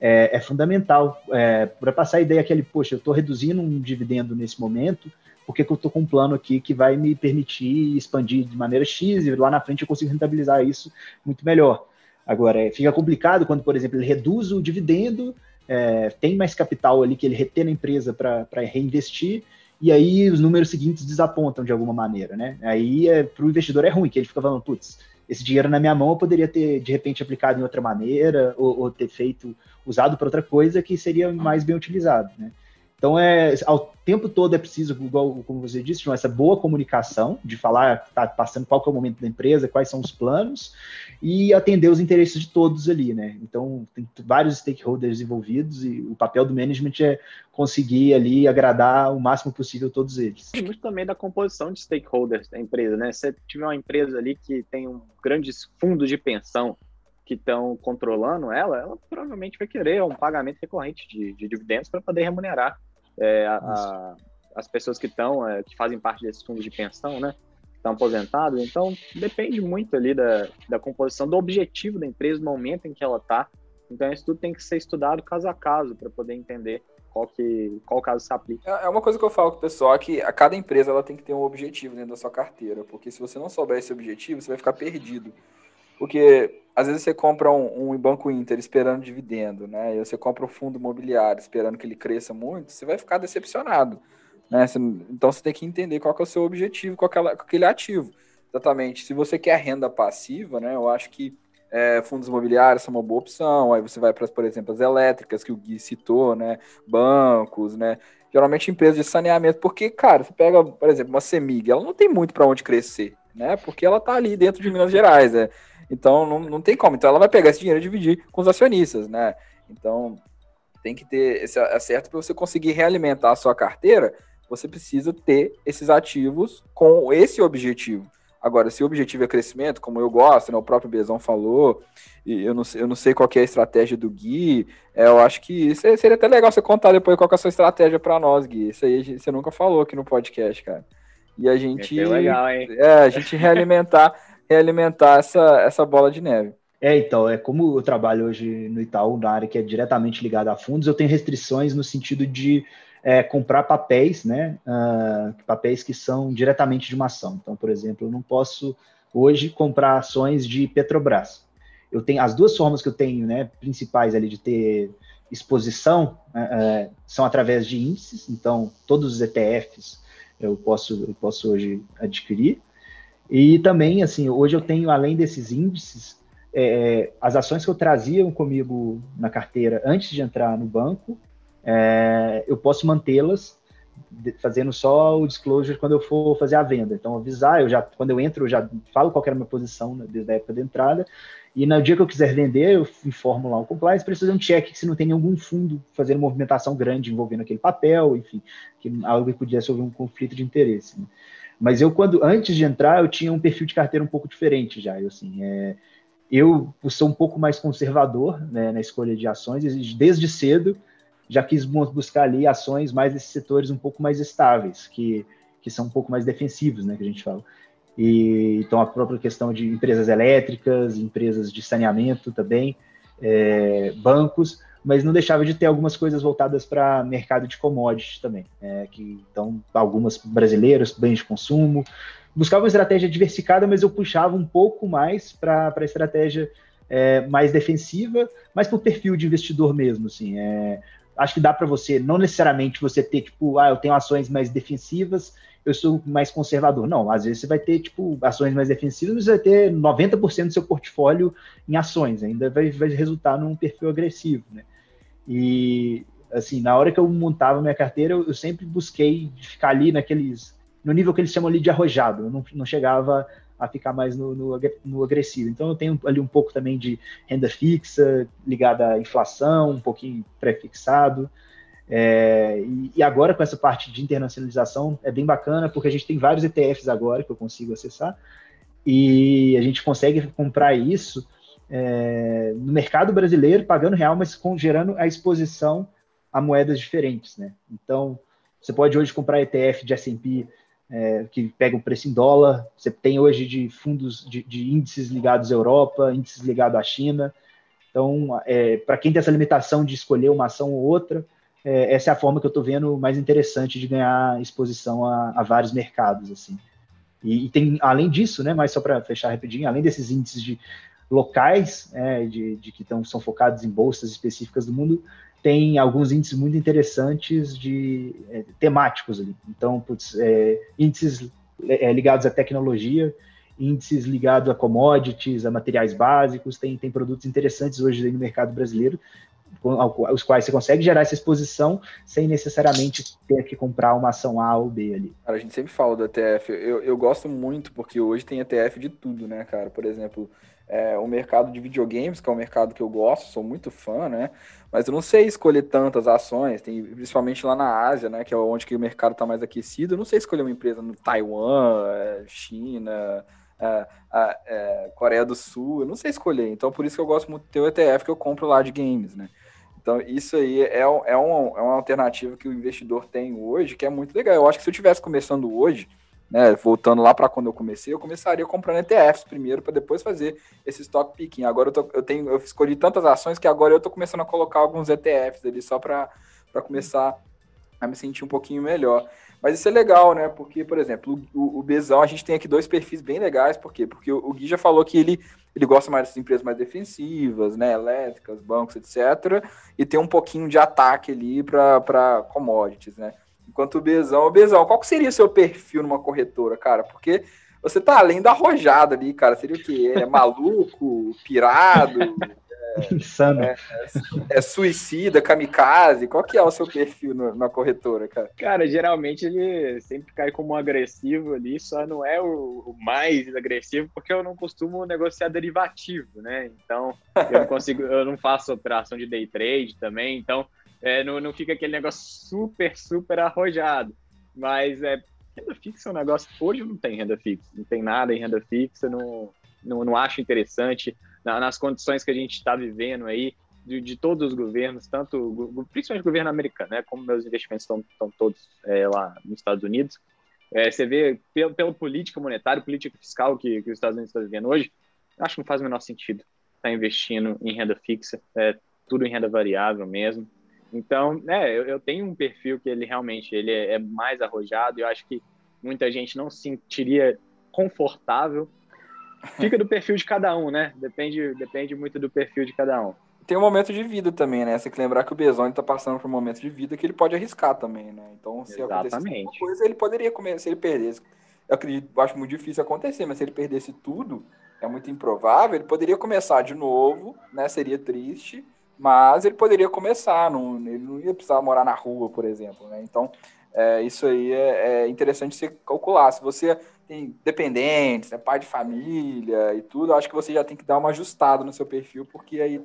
é, é fundamental é, para passar a ideia que ele, poxa, eu estou reduzindo um dividendo nesse momento, porque eu estou com um plano aqui que vai me permitir expandir de maneira X e lá na frente eu consigo rentabilizar isso muito melhor. Agora, é, fica complicado quando, por exemplo, ele reduz o dividendo, é, tem mais capital ali que ele retém na empresa para reinvestir, e aí os números seguintes desapontam de alguma maneira, né? Aí é, para o investidor é ruim, que ele fica falando, putz, esse dinheiro na minha mão eu poderia ter de repente aplicado em outra maneira, ou, ou ter feito, usado para outra coisa que seria mais bem utilizado, né? Então, é, ao tempo todo é preciso, igual como você disse, essa boa comunicação, de falar, tá passando qual é o momento da empresa, quais são os planos, e atender os interesses de todos ali, né? Então, tem vários stakeholders envolvidos e o papel do management é conseguir ali agradar o máximo possível todos eles.
Muito também da composição de stakeholders da empresa, né? Se tiver uma empresa ali que tem um grandes fundos de pensão que estão controlando ela, ela provavelmente vai querer um pagamento recorrente de, de dividendos para poder remunerar é, a, a, as pessoas que estão, é, que fazem parte desses fundos de pensão, né? Estão aposentados. Então, depende muito ali da, da composição, do objetivo da empresa, do momento em que ela está. Então, isso tudo tem que ser estudado caso a caso para poder entender qual, que, qual caso se aplica.
É, é uma coisa que eu falo com o pessoal, é que a cada empresa ela tem que ter um objetivo dentro da sua carteira, porque se você não souber esse objetivo, você vai ficar perdido. Porque às vezes você compra um, um Banco Inter esperando dividendo, né? E você compra um fundo imobiliário esperando que ele cresça muito, você vai ficar decepcionado. Né? Então você tem que entender qual que é o seu objetivo com, aquela, com aquele ativo. Exatamente. Se você quer renda passiva, né? Eu acho que é, fundos imobiliários são uma boa opção. Aí você vai para, por exemplo, as elétricas que o Gui citou, né? Bancos, né? Geralmente empresas de saneamento, porque, cara, você pega, por exemplo, uma Semig, ela não tem muito para onde crescer, né? Porque ela tá ali dentro de Minas Gerais, né? Então não, não tem como. Então ela vai pegar esse dinheiro e dividir com os acionistas, né? Então tem que ter esse acerto para você conseguir realimentar a sua carteira. Você precisa ter esses ativos com esse objetivo. Agora, se o objetivo é crescimento, como eu gosto, né, o próprio Bezão falou, e eu não, sei, eu não sei qual é a estratégia do Gui, é, eu acho que seria até legal você contar depois qual é a sua estratégia para nós, Gui. Isso aí você nunca falou aqui no podcast, cara. E a gente.
É legal, hein?
É, a gente realimentar realimentar essa, essa bola de neve.
É, então, é como eu trabalho hoje no Itaú, na área que é diretamente ligada a fundos, eu tenho restrições no sentido de é, comprar papéis, né? Uh, papéis que são diretamente de uma ação. Então, por exemplo, eu não posso hoje comprar ações de Petrobras. Eu tenho as duas formas que eu tenho, né, principais ali de ter exposição uh, são através de índices. Então, todos os ETFs eu posso eu posso hoje adquirir. E também, assim, hoje eu tenho além desses índices é, as ações que eu trazia comigo na carteira antes de entrar no banco, é, eu posso mantê-las fazendo só o disclosure quando eu for fazer a venda. Então, avisar, eu já, quando eu entro, eu já falo qual era a minha posição né, desde a época da entrada, e no dia que eu quiser vender, eu informo lá o compliance para fazer um check se não tem nenhum fundo fazendo movimentação grande envolvendo aquele papel, enfim, que algo que pudesse haver um conflito de interesse. Né? Mas eu, quando antes de entrar, eu tinha um perfil de carteira um pouco diferente já. Eu, assim, é, eu sou um pouco mais conservador né, na escolha de ações, desde cedo já quis buscar ali ações mais desses setores um pouco mais estáveis, que, que são um pouco mais defensivos, né, que a gente fala. E, então, a própria questão de empresas elétricas, empresas de saneamento também, é, bancos, mas não deixava de ter algumas coisas voltadas para mercado de commodities também, é, que então algumas brasileiras, bens de consumo, buscava uma estratégia diversificada, mas eu puxava um pouco mais para a estratégia é, mais defensiva, mas para o perfil de investidor mesmo, assim, é, acho que dá para você, não necessariamente você ter, tipo, ah, eu tenho ações mais defensivas, eu sou mais conservador. Não, às vezes você vai ter, tipo, ações mais defensivas, mas vai ter 90% do seu portfólio em ações, ainda vai, vai resultar num perfil agressivo, né? E, assim, na hora que eu montava minha carteira, eu, sempre busquei ficar ali naqueles, no nível que eles chamam ali de arrojado, eu não, não chegava a ficar mais no, no, no, agressivo. Então eu tenho ali um pouco também de renda fixa ligada à inflação, um pouquinho pré-fixado. É, e, e, agora com essa parte de internacionalização é bem bacana porque a gente tem vários ETFs agora que eu consigo acessar e a gente consegue comprar isso é, no mercado brasileiro pagando real, mas com, gerando a exposição a moedas diferentes, né? Então você pode hoje comprar ETF de S&P é, que pega o preço em dólar. Você tem hoje de fundos de, de índices ligados à Europa, índices ligados à China. Então, é, para quem tem essa limitação de escolher uma ação ou outra, é, essa é a forma que eu estou vendo mais interessante de ganhar exposição a, a vários mercados. assim. E, e, tem, além disso, né, mas só para fechar rapidinho, além desses índices de locais, é, de, de, que tão, são focados em bolsas específicas do mundo, tem alguns índices muito interessantes de é, temáticos ali. Então, putz, é, índices é, ligados à tecnologia, índices ligados a commodities, a materiais básicos, tem, tem produtos interessantes hoje no mercado brasileiro, com, os quais você consegue gerar essa exposição sem necessariamente ter que comprar uma ação A ou B ali.
Cara, a gente sempre fala do ETF, eu, eu gosto muito porque hoje tem ETF de tudo, né, cara? Por exemplo, é, o mercado de videogames, que é um mercado que eu gosto, sou muito fã, né? Mas eu não sei escolher tantas ações, tem, principalmente lá na Ásia, né? Que é onde que o mercado está mais aquecido. Eu não sei escolher uma empresa no Taiwan, é, China, é, é, Coreia do Sul, eu não sei escolher. Então, por isso que eu gosto muito de ter o ETF que eu compro lá de games, né? Então, isso aí é, é, um, é uma alternativa que o investidor tem hoje, que é muito legal. Eu acho que se eu estivesse começando hoje, né, voltando lá para quando eu comecei, eu começaria comprando ETFs primeiro para depois fazer esse stock picking. Agora eu, tô, eu tenho, eu escolhi tantas ações que agora eu estou começando a colocar alguns ETFs ali só para começar a me sentir um pouquinho melhor. Mas isso é legal, né? Porque, por exemplo, o, o Bezão, a gente tem aqui dois perfis bem legais, por quê? Porque o, o Gui já falou que ele, ele gosta mais das empresas mais defensivas, né? Elétricas, bancos, etc. E tem um pouquinho de ataque ali para commodities, né? Enquanto o Bezão, o Bezão, qual seria o seu perfil numa corretora, cara? Porque você tá além da arrojada ali, cara. Seria o quê? É maluco, pirado,
é, insano. É,
é, é, suicida, kamikaze? Qual que é o seu perfil no, na corretora, cara?
Cara, geralmente ele sempre cai como um agressivo ali, só não é o, o, mais agressivo porque eu não costumo negociar derivativo, né? Então, eu não consigo, eu não faço operação de day trade também, então é, não, não fica aquele negócio super, super arrojado. Mas é, renda fixa é um negócio. Hoje não tem renda fixa, não tem nada em renda fixa, não, não, não acho interessante. Na, nas condições que a gente está vivendo aí, de, de, todos os governos, tanto principalmente o governo americano, né, como meus investimentos estão, todos é, lá nos Estados Unidos, É, você vê pela, pela política monetária, política fiscal que, que os Estados Unidos estão vivendo hoje, acho que não faz o menor sentido estar tá investindo em renda fixa, é tudo em renda variável mesmo. Então, é, eu, eu tenho um perfil que ele realmente ele é, é mais arrojado. Eu acho que muita gente não se sentiria confortável. Fica do perfil de cada um, né? Depende, depende muito do perfil de cada um.
Tem um momento de vida também, né? Você tem que lembrar que o Bezoni está passando por um momento de vida que ele pode arriscar também, né? Então, se
Exatamente.
acontecer alguma coisa, ele poderia comer, se ele perdesse. Eu acredito, eu acho muito difícil acontecer, mas se ele perdesse tudo, é muito improvável, ele poderia começar de novo, né? Seria triste, mas ele poderia começar, não, ele não ia precisar morar na rua, por exemplo, né? Então, é, isso aí é, é, interessante você calcular. Se você tem dependentes, é pai de família e tudo, acho que você já tem que dar uma ajustada no seu perfil, porque aí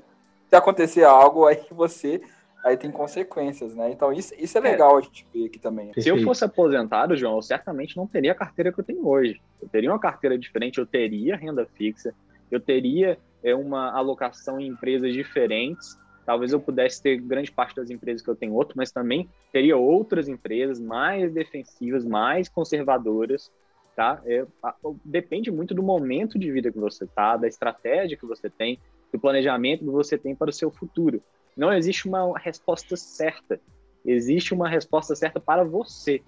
se acontecer algo, aí você aí tem consequências, né? Então isso, isso é, é. legal é. a gente ver aqui também.
Se eu fosse aposentado, João, eu certamente não teria a carteira que eu tenho hoje. Eu teria uma carteira diferente, eu teria renda fixa, eu teria é, uma alocação em empresas diferentes Talvez eu pudesse ter grande parte das empresas que eu tenho outro, mas também teria outras empresas mais defensivas, mais conservadoras, tá? É, depende muito do momento de vida que você tá, da estratégia que você tem, do planejamento que você tem para o seu futuro. Não existe uma resposta certa. Existe uma resposta certa para você.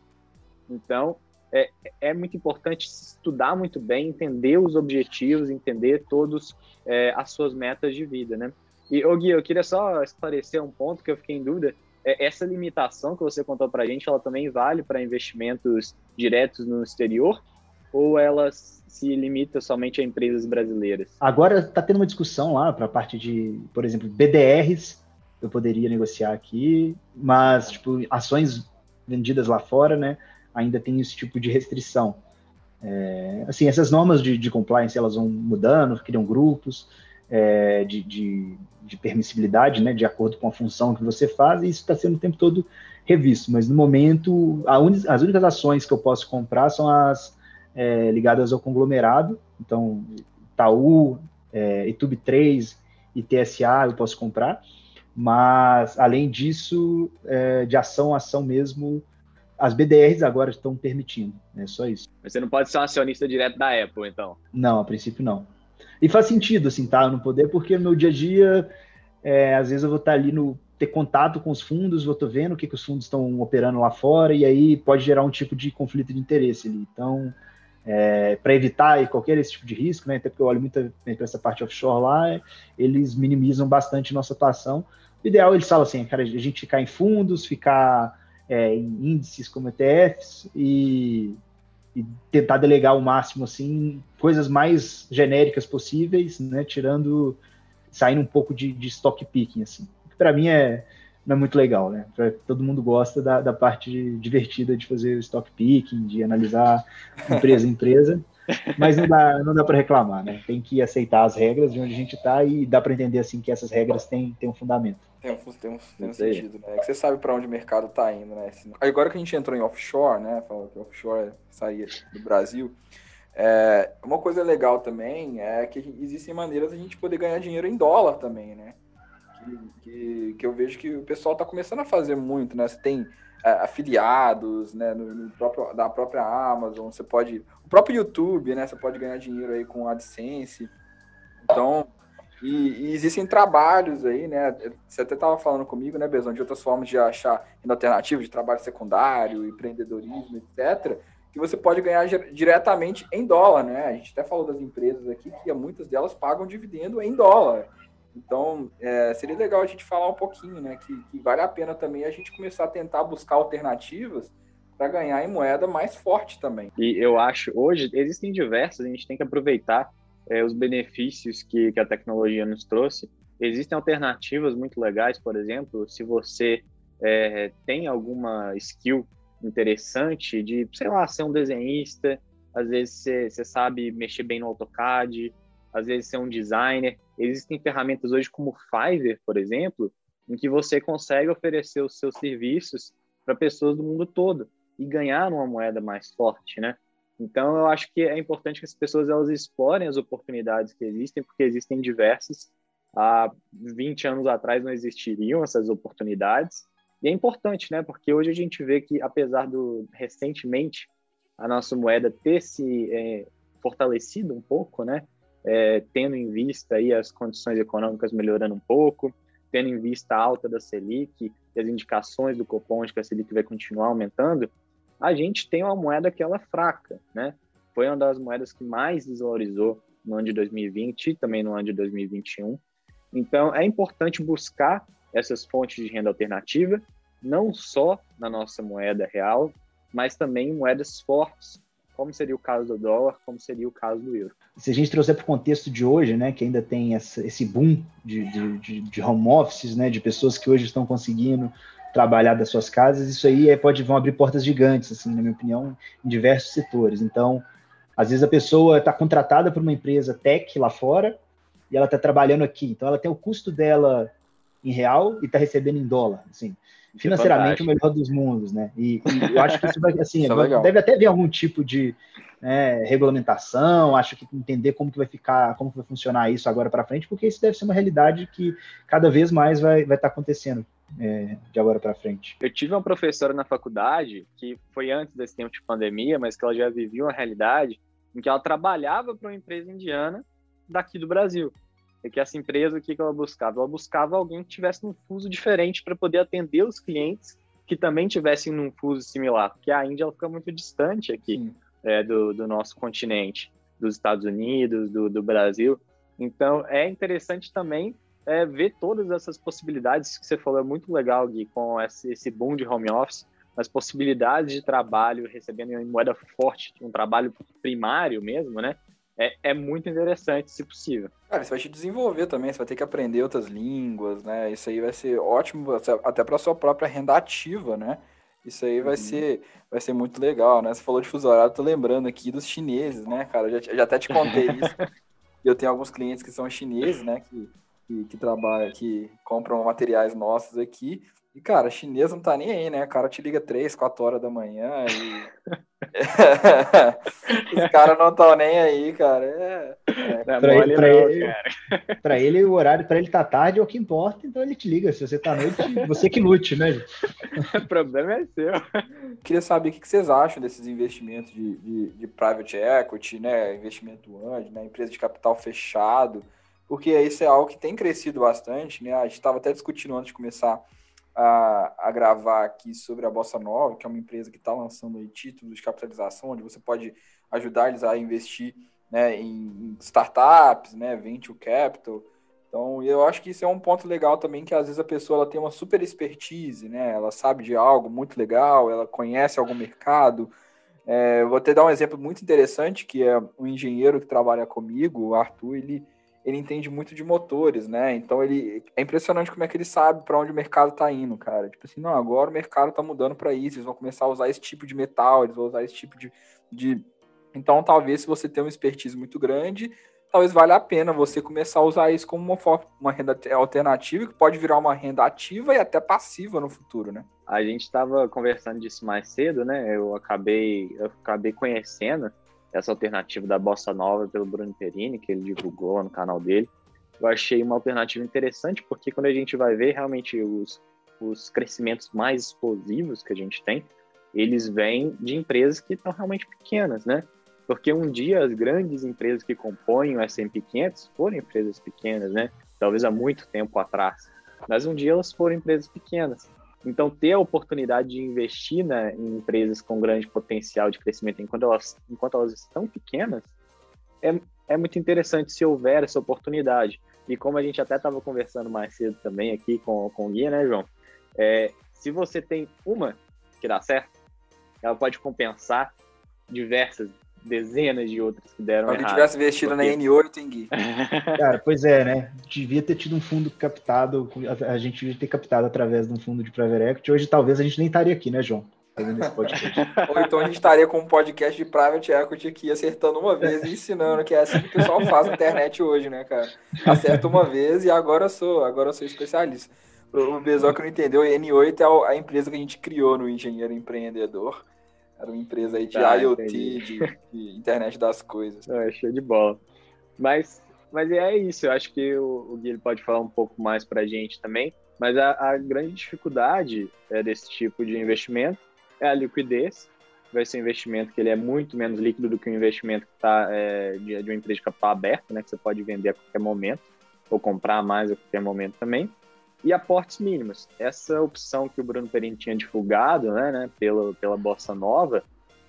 Então, é, é muito importante estudar muito bem, entender os objetivos, entender todos é, as suas metas de vida, né? E, ô Gui, eu queria só esclarecer um ponto que eu fiquei em dúvida. É, essa limitação que você contou para a gente, ela também vale para investimentos diretos no exterior? Ou ela se limita somente a empresas brasileiras?
Agora está tendo uma discussão lá para a parte de, por exemplo, BDRs, eu poderia negociar aqui, mas, tipo, ações vendidas lá fora, né, ainda tem esse tipo de restrição. É, assim, essas normas de, de compliance, elas vão mudando, criam grupos, é, de, de, de, permissibilidade, né, de acordo com a função que você faz, e isso está sendo o tempo todo revisto. Mas no momento, un, as únicas ações que eu posso comprar são as é, ligadas ao conglomerado, então Itaú, é, YouTube 3 e TSA eu posso comprar, mas além disso, é, de ação a ação mesmo, as BDRs agora estão permitindo, é só isso.
Mas você não pode ser um acionista direto da Apple, então?
Não, a princípio não. E faz sentido, assim, tá? No poder, porque no meu dia a dia, é, às vezes eu vou estar ali no ter contato com os fundos, vou estar vendo o que, que os fundos estão operando lá fora, e aí pode gerar um tipo de conflito de interesse ali. Então, é, para evitar qualquer esse tipo de risco, né, até porque eu olho muito para essa parte offshore lá, eles minimizam bastante nossa atuação. O ideal, eles falam assim, cara, a gente ficar em fundos, ficar é, em índices como ETFs e e tentar delegar o máximo assim coisas mais genéricas possíveis, né, tirando saindo um pouco de, de stock picking assim. Para mim é não é muito legal, né? Pra, todo mundo gosta da, da parte divertida de fazer stock picking, de analisar empresa em empresa, mas não dá, não dá para reclamar, né? Tem que aceitar as regras de onde a gente está e dá para entender assim que essas regras têm, têm um fundamento.
Tem um, tem um, tem um sentido, né? É que você sabe para onde o mercado está indo, né? Agora que a gente entrou em offshore, né? Falou que offshore saía do Brasil. É, uma coisa legal também é que existem maneiras de a gente poder ganhar dinheiro em dólar também, né? Que, que, que eu vejo que o pessoal está começando a fazer muito, né? Você tem é, afiliados, né? No, no, próprio, da própria Amazon, você pode... O próprio YouTube, né? Você pode ganhar dinheiro aí com AdSense. Então, e, e, existem trabalhos aí, né? Você até estava falando comigo, né, Bezão, de outras formas de achar alternativas de trabalho secundário, empreendedorismo, etc., que você pode ganhar diretamente em dólar, né? A gente até falou das empresas aqui que muitas delas pagam dividendo em dólar. Então, é, seria legal a gente falar um pouquinho, né? Que, que vale a pena também a gente começar a tentar buscar alternativas para ganhar em moeda mais forte também.
E eu acho, hoje existem diversas, a gente tem que aproveitar é, os benefícios que, que a tecnologia nos trouxe. Existem alternativas muito legais, por exemplo, se você é, tem alguma skill interessante de, sei lá, ser um desenhista, às vezes você, você sabe mexer bem no AutoCAD, às vezes ser um designer. Existem ferramentas hoje como Fiverr, por exemplo, em que você consegue oferecer os seus serviços para pessoas do mundo todo e ganhar uma moeda mais forte, né? Então, eu acho que é importante que as pessoas elas explorem as oportunidades que existem, porque existem diversas. Há 20 anos atrás não existiriam essas oportunidades. E é importante, né? Porque hoje a gente vê que, apesar do recentemente a nossa moeda ter se é, fortalecido um pouco, né? É, tendo em vista aí as condições econômicas melhorando um pouco, tendo em vista a alta da Selic e as indicações do Copom de que a Selic vai continuar aumentando, a gente tem uma moeda que ela é fraca, né? Foi uma das moedas que mais desvalorizou no ano de 2020 e também no ano de 2021. Então, é importante buscar essas fontes de renda alternativa, não só na nossa moeda real, mas também em moedas fortes, como seria o caso do dólar, como seria o caso do euro.
Se a gente trouxer para o contexto de hoje, né, que ainda tem essa, esse boom de, de, de, home offices, né, de pessoas que hoje estão conseguindo trabalhar das suas casas, isso aí pode vão abrir portas gigantes, assim, na minha opinião, em diversos setores. Então, às vezes a pessoa está contratada por uma empresa tech lá fora e ela está trabalhando aqui, então ela tem o custo dela em real e está recebendo em dólar, assim financeiramente o melhor dos mundos, né? E, e, eu acho que isso vai, assim, isso é deve até haver algum tipo de né, regulamentação, acho que entender como que vai ficar, como que vai funcionar isso agora para frente, porque isso deve ser uma realidade que cada vez mais vai estar vai tá acontecendo é, de agora para frente.
Eu tive uma professora na faculdade que foi antes desse tempo de pandemia, mas que ela já vivia uma realidade em que ela trabalhava para uma empresa indiana daqui do Brasil. É que essa empresa, o que, que ela buscava? Ela buscava alguém que tivesse um fuso diferente para poder atender os clientes que também tivessem num fuso similar, porque a Índia ela fica muito distante aqui é, do, do, nosso continente, dos Estados Unidos, do, do Brasil. Então, é interessante também é, ver todas essas possibilidades que você falou, é muito legal, Gui, com esse, esse boom de home office, as possibilidades de trabalho recebendo em moeda forte, um trabalho primário mesmo, né? É, é muito interessante, se possível.
Cara, isso vai te desenvolver também, você vai ter que aprender outras línguas, né? Isso aí vai ser ótimo até para sua própria renda ativa, né? Isso aí vai, uhum. ser, vai ser muito legal, né? Você falou de fuso horário, tô lembrando aqui dos chineses, né, cara? Eu já, já até te contei isso. Eu tenho alguns clientes que são chineses, né? Que, que, que trabalham, que compram materiais nossos aqui. E, cara, chinês não tá nem aí, né? O cara te liga 3, 4 horas da manhã e. Os caras não estão nem aí, cara. É,
é. Pra, ele, pra, não, ele, cara. pra ele, o horário pra ele tá tarde é o que importa, então ele te liga. Se você tá noite, você que lute, né?
o problema é seu.
Queria saber o que vocês acham desses investimentos de, de, de private equity, né? Investimento anjo, né? Empresa de capital fechado, porque isso é algo que tem crescido bastante, né? A gente estava até discutindo antes de começar a, a, gravar aqui sobre a Bossa Nova, que é uma empresa que está lançando aí títulos de capitalização, onde você pode ajudar eles a investir né, em startups, né, venture capital. Então, eu acho que isso é um ponto legal também, que às vezes a pessoa ela tem uma super expertise, né, ela sabe de algo muito legal, ela conhece algum mercado. É, vou até dar um exemplo muito interessante, que é um engenheiro que trabalha comigo, o Arthur, ele ele entende muito de motores, né? Então ele é impressionante como é que ele sabe para onde o mercado está indo, cara. Tipo assim, não, agora o mercado está mudando para isso, eles vão começar a usar esse tipo de metal, eles vão usar esse tipo de, de... Então, talvez se você tem uma expertise muito grande, talvez valha a pena você começar a usar isso como uma, forma, uma renda alternativa que pode virar uma renda ativa e até passiva no futuro, né?
A gente estava conversando disso mais cedo, né? Eu acabei, eu acabei conhecendo essa alternativa da Bossa Nova pelo Bruno Perini, que ele divulgou no canal dele. Eu achei uma alternativa interessante, porque quando a gente vai ver realmente os, os crescimentos mais explosivos que a gente tem, eles vêm de empresas que estão realmente pequenas, né? Porque um dia as grandes empresas que compõem o S&P 500 foram empresas pequenas, né? Talvez há muito tempo atrás. Mas um dia elas foram empresas pequenas. Então, ter a oportunidade de investir né, em empresas com grande potencial de crescimento enquanto elas, enquanto elas estão pequenas é, é muito interessante se houver essa oportunidade. E como a gente até estava conversando mais cedo também aqui com, com o Guia, né, João? É, se você tem uma que dá certo, ela pode compensar diversas dezenas de outras que deram
errado. Se tivesse investido porque... na N8, hein, Gui?
Cara, pois é, né? Devia ter tido um fundo captado, a gente devia ter captado através de um fundo de private equity. Hoje talvez a gente nem estaria aqui, né, João? Fazendo esse
podcast. Ou então a gente estaria com um podcast de private equity aqui, acertando uma vez e ensinando, que é assim que o pessoal faz na internet hoje, né, cara? Acerta uma vez e agora sou, agora sou especialista. O Bezó que não entendeu, a N8 é a empresa que a gente criou no Engenheiro Empreendedor era uma empresa aí de tá, IoT, de, de, internet das coisas.
É, show de bola. Mas, mas é isso, eu acho que o, o Gui pode falar um pouco mais para a gente também. Mas a, a grande dificuldade é, desse tipo de investimento é a liquidez, vai ser um investimento que ele é muito menos líquido do que um investimento que está é, de, de uma empresa de capital aberto, né, que você pode vender a qualquer momento, ou comprar mais a qualquer momento também. E aportes mínimos. Essa opção que o Bruno Perini tinha divulgado né, né, pela, pela Bossa Nova,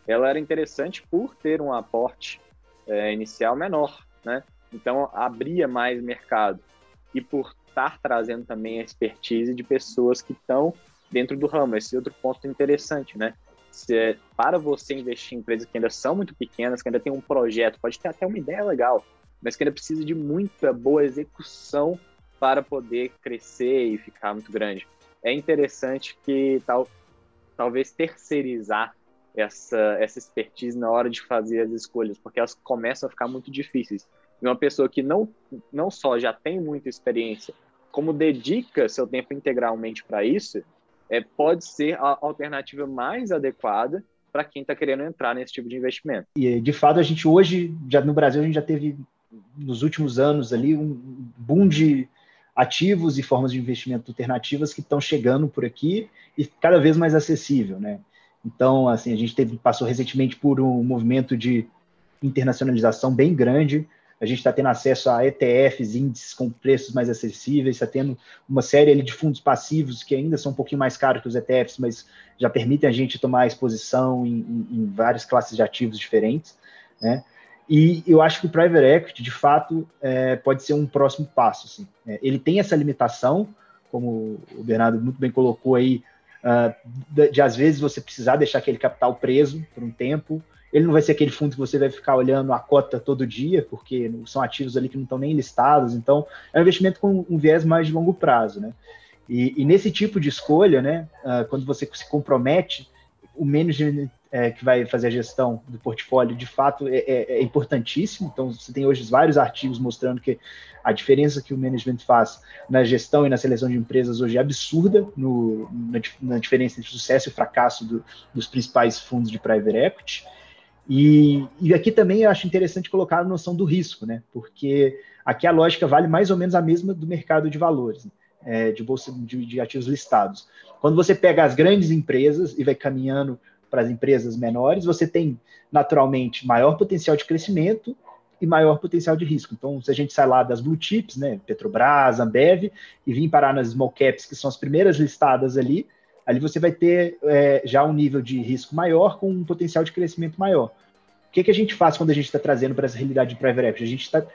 ela era interessante por ter um aporte é, inicial menor. Né? Então, abria mais mercado. E por estar trazendo também a expertise de pessoas que estão dentro do ramo. Esse é outro ponto interessante, né? Se é, para você investir em empresas que ainda são muito pequenas, que ainda tem um projeto, pode ter até uma ideia legal, mas que ainda precisa de muita boa execução para poder crescer e ficar muito grande. É interessante que tal, talvez terceirizar essa, essa expertise na hora de fazer as escolhas, porque elas começam a ficar muito difíceis. E uma pessoa que não, não só já tem muita experiência, como dedica seu tempo integralmente para isso, é, pode ser a alternativa mais adequada para quem está querendo entrar nesse tipo de investimento.
E de fato a gente hoje, já no Brasil, a gente já teve nos últimos anos ali um boom de ativos e formas de investimento alternativas que estão chegando por aqui e cada vez mais acessível, né? Então, assim, a gente teve, passou recentemente por um movimento de internacionalização bem grande a gente está tendo acesso a ETFs, índices com preços mais acessíveis, está tendo uma série ali de fundos passivos que ainda são um pouquinho mais caros que os ETFs, mas já permitem a gente tomar exposição em, em, em várias classes de ativos diferentes, né? E eu acho que o private equity, de fato, é, pode ser um próximo passo. Assim. É, ele tem essa limitação, como o Bernardo muito bem colocou aí, uh, de, de, às vezes você precisar deixar aquele capital preso por um tempo, ele não vai ser aquele fundo que você vai ficar olhando a cota todo dia, porque são ativos ali que não estão nem listados. Então, é um investimento com um viés mais de longo prazo, né? E, e nesse tipo de escolha, né, uh, quando você se compromete, o manager é, que vai fazer a gestão do portfólio, de fato, é, é, é, importantíssimo. Então, você tem hoje vários artigos mostrando que a diferença que o management faz na gestão e na seleção de empresas hoje é absurda no, na, na diferença entre sucesso e fracasso do, dos principais fundos de private equity. E, e, aqui também eu acho interessante colocar a noção do risco, né? Porque aqui a lógica vale mais ou menos a mesma do mercado de valores, né? é, de bolsa de, de, ativos listados. Quando você pega as grandes empresas e vai caminhando para as empresas menores, você tem naturalmente maior potencial de crescimento e maior potencial de risco. Então, se a gente sai lá das blue chips, né, Petrobras, Ambev, e vir parar nas small caps, que são as primeiras listadas ali, ali você vai ter é, já um nível de risco maior com um potencial de crescimento maior. O que, que a gente faz quando a gente está trazendo para essa realidade de private equity? A gente está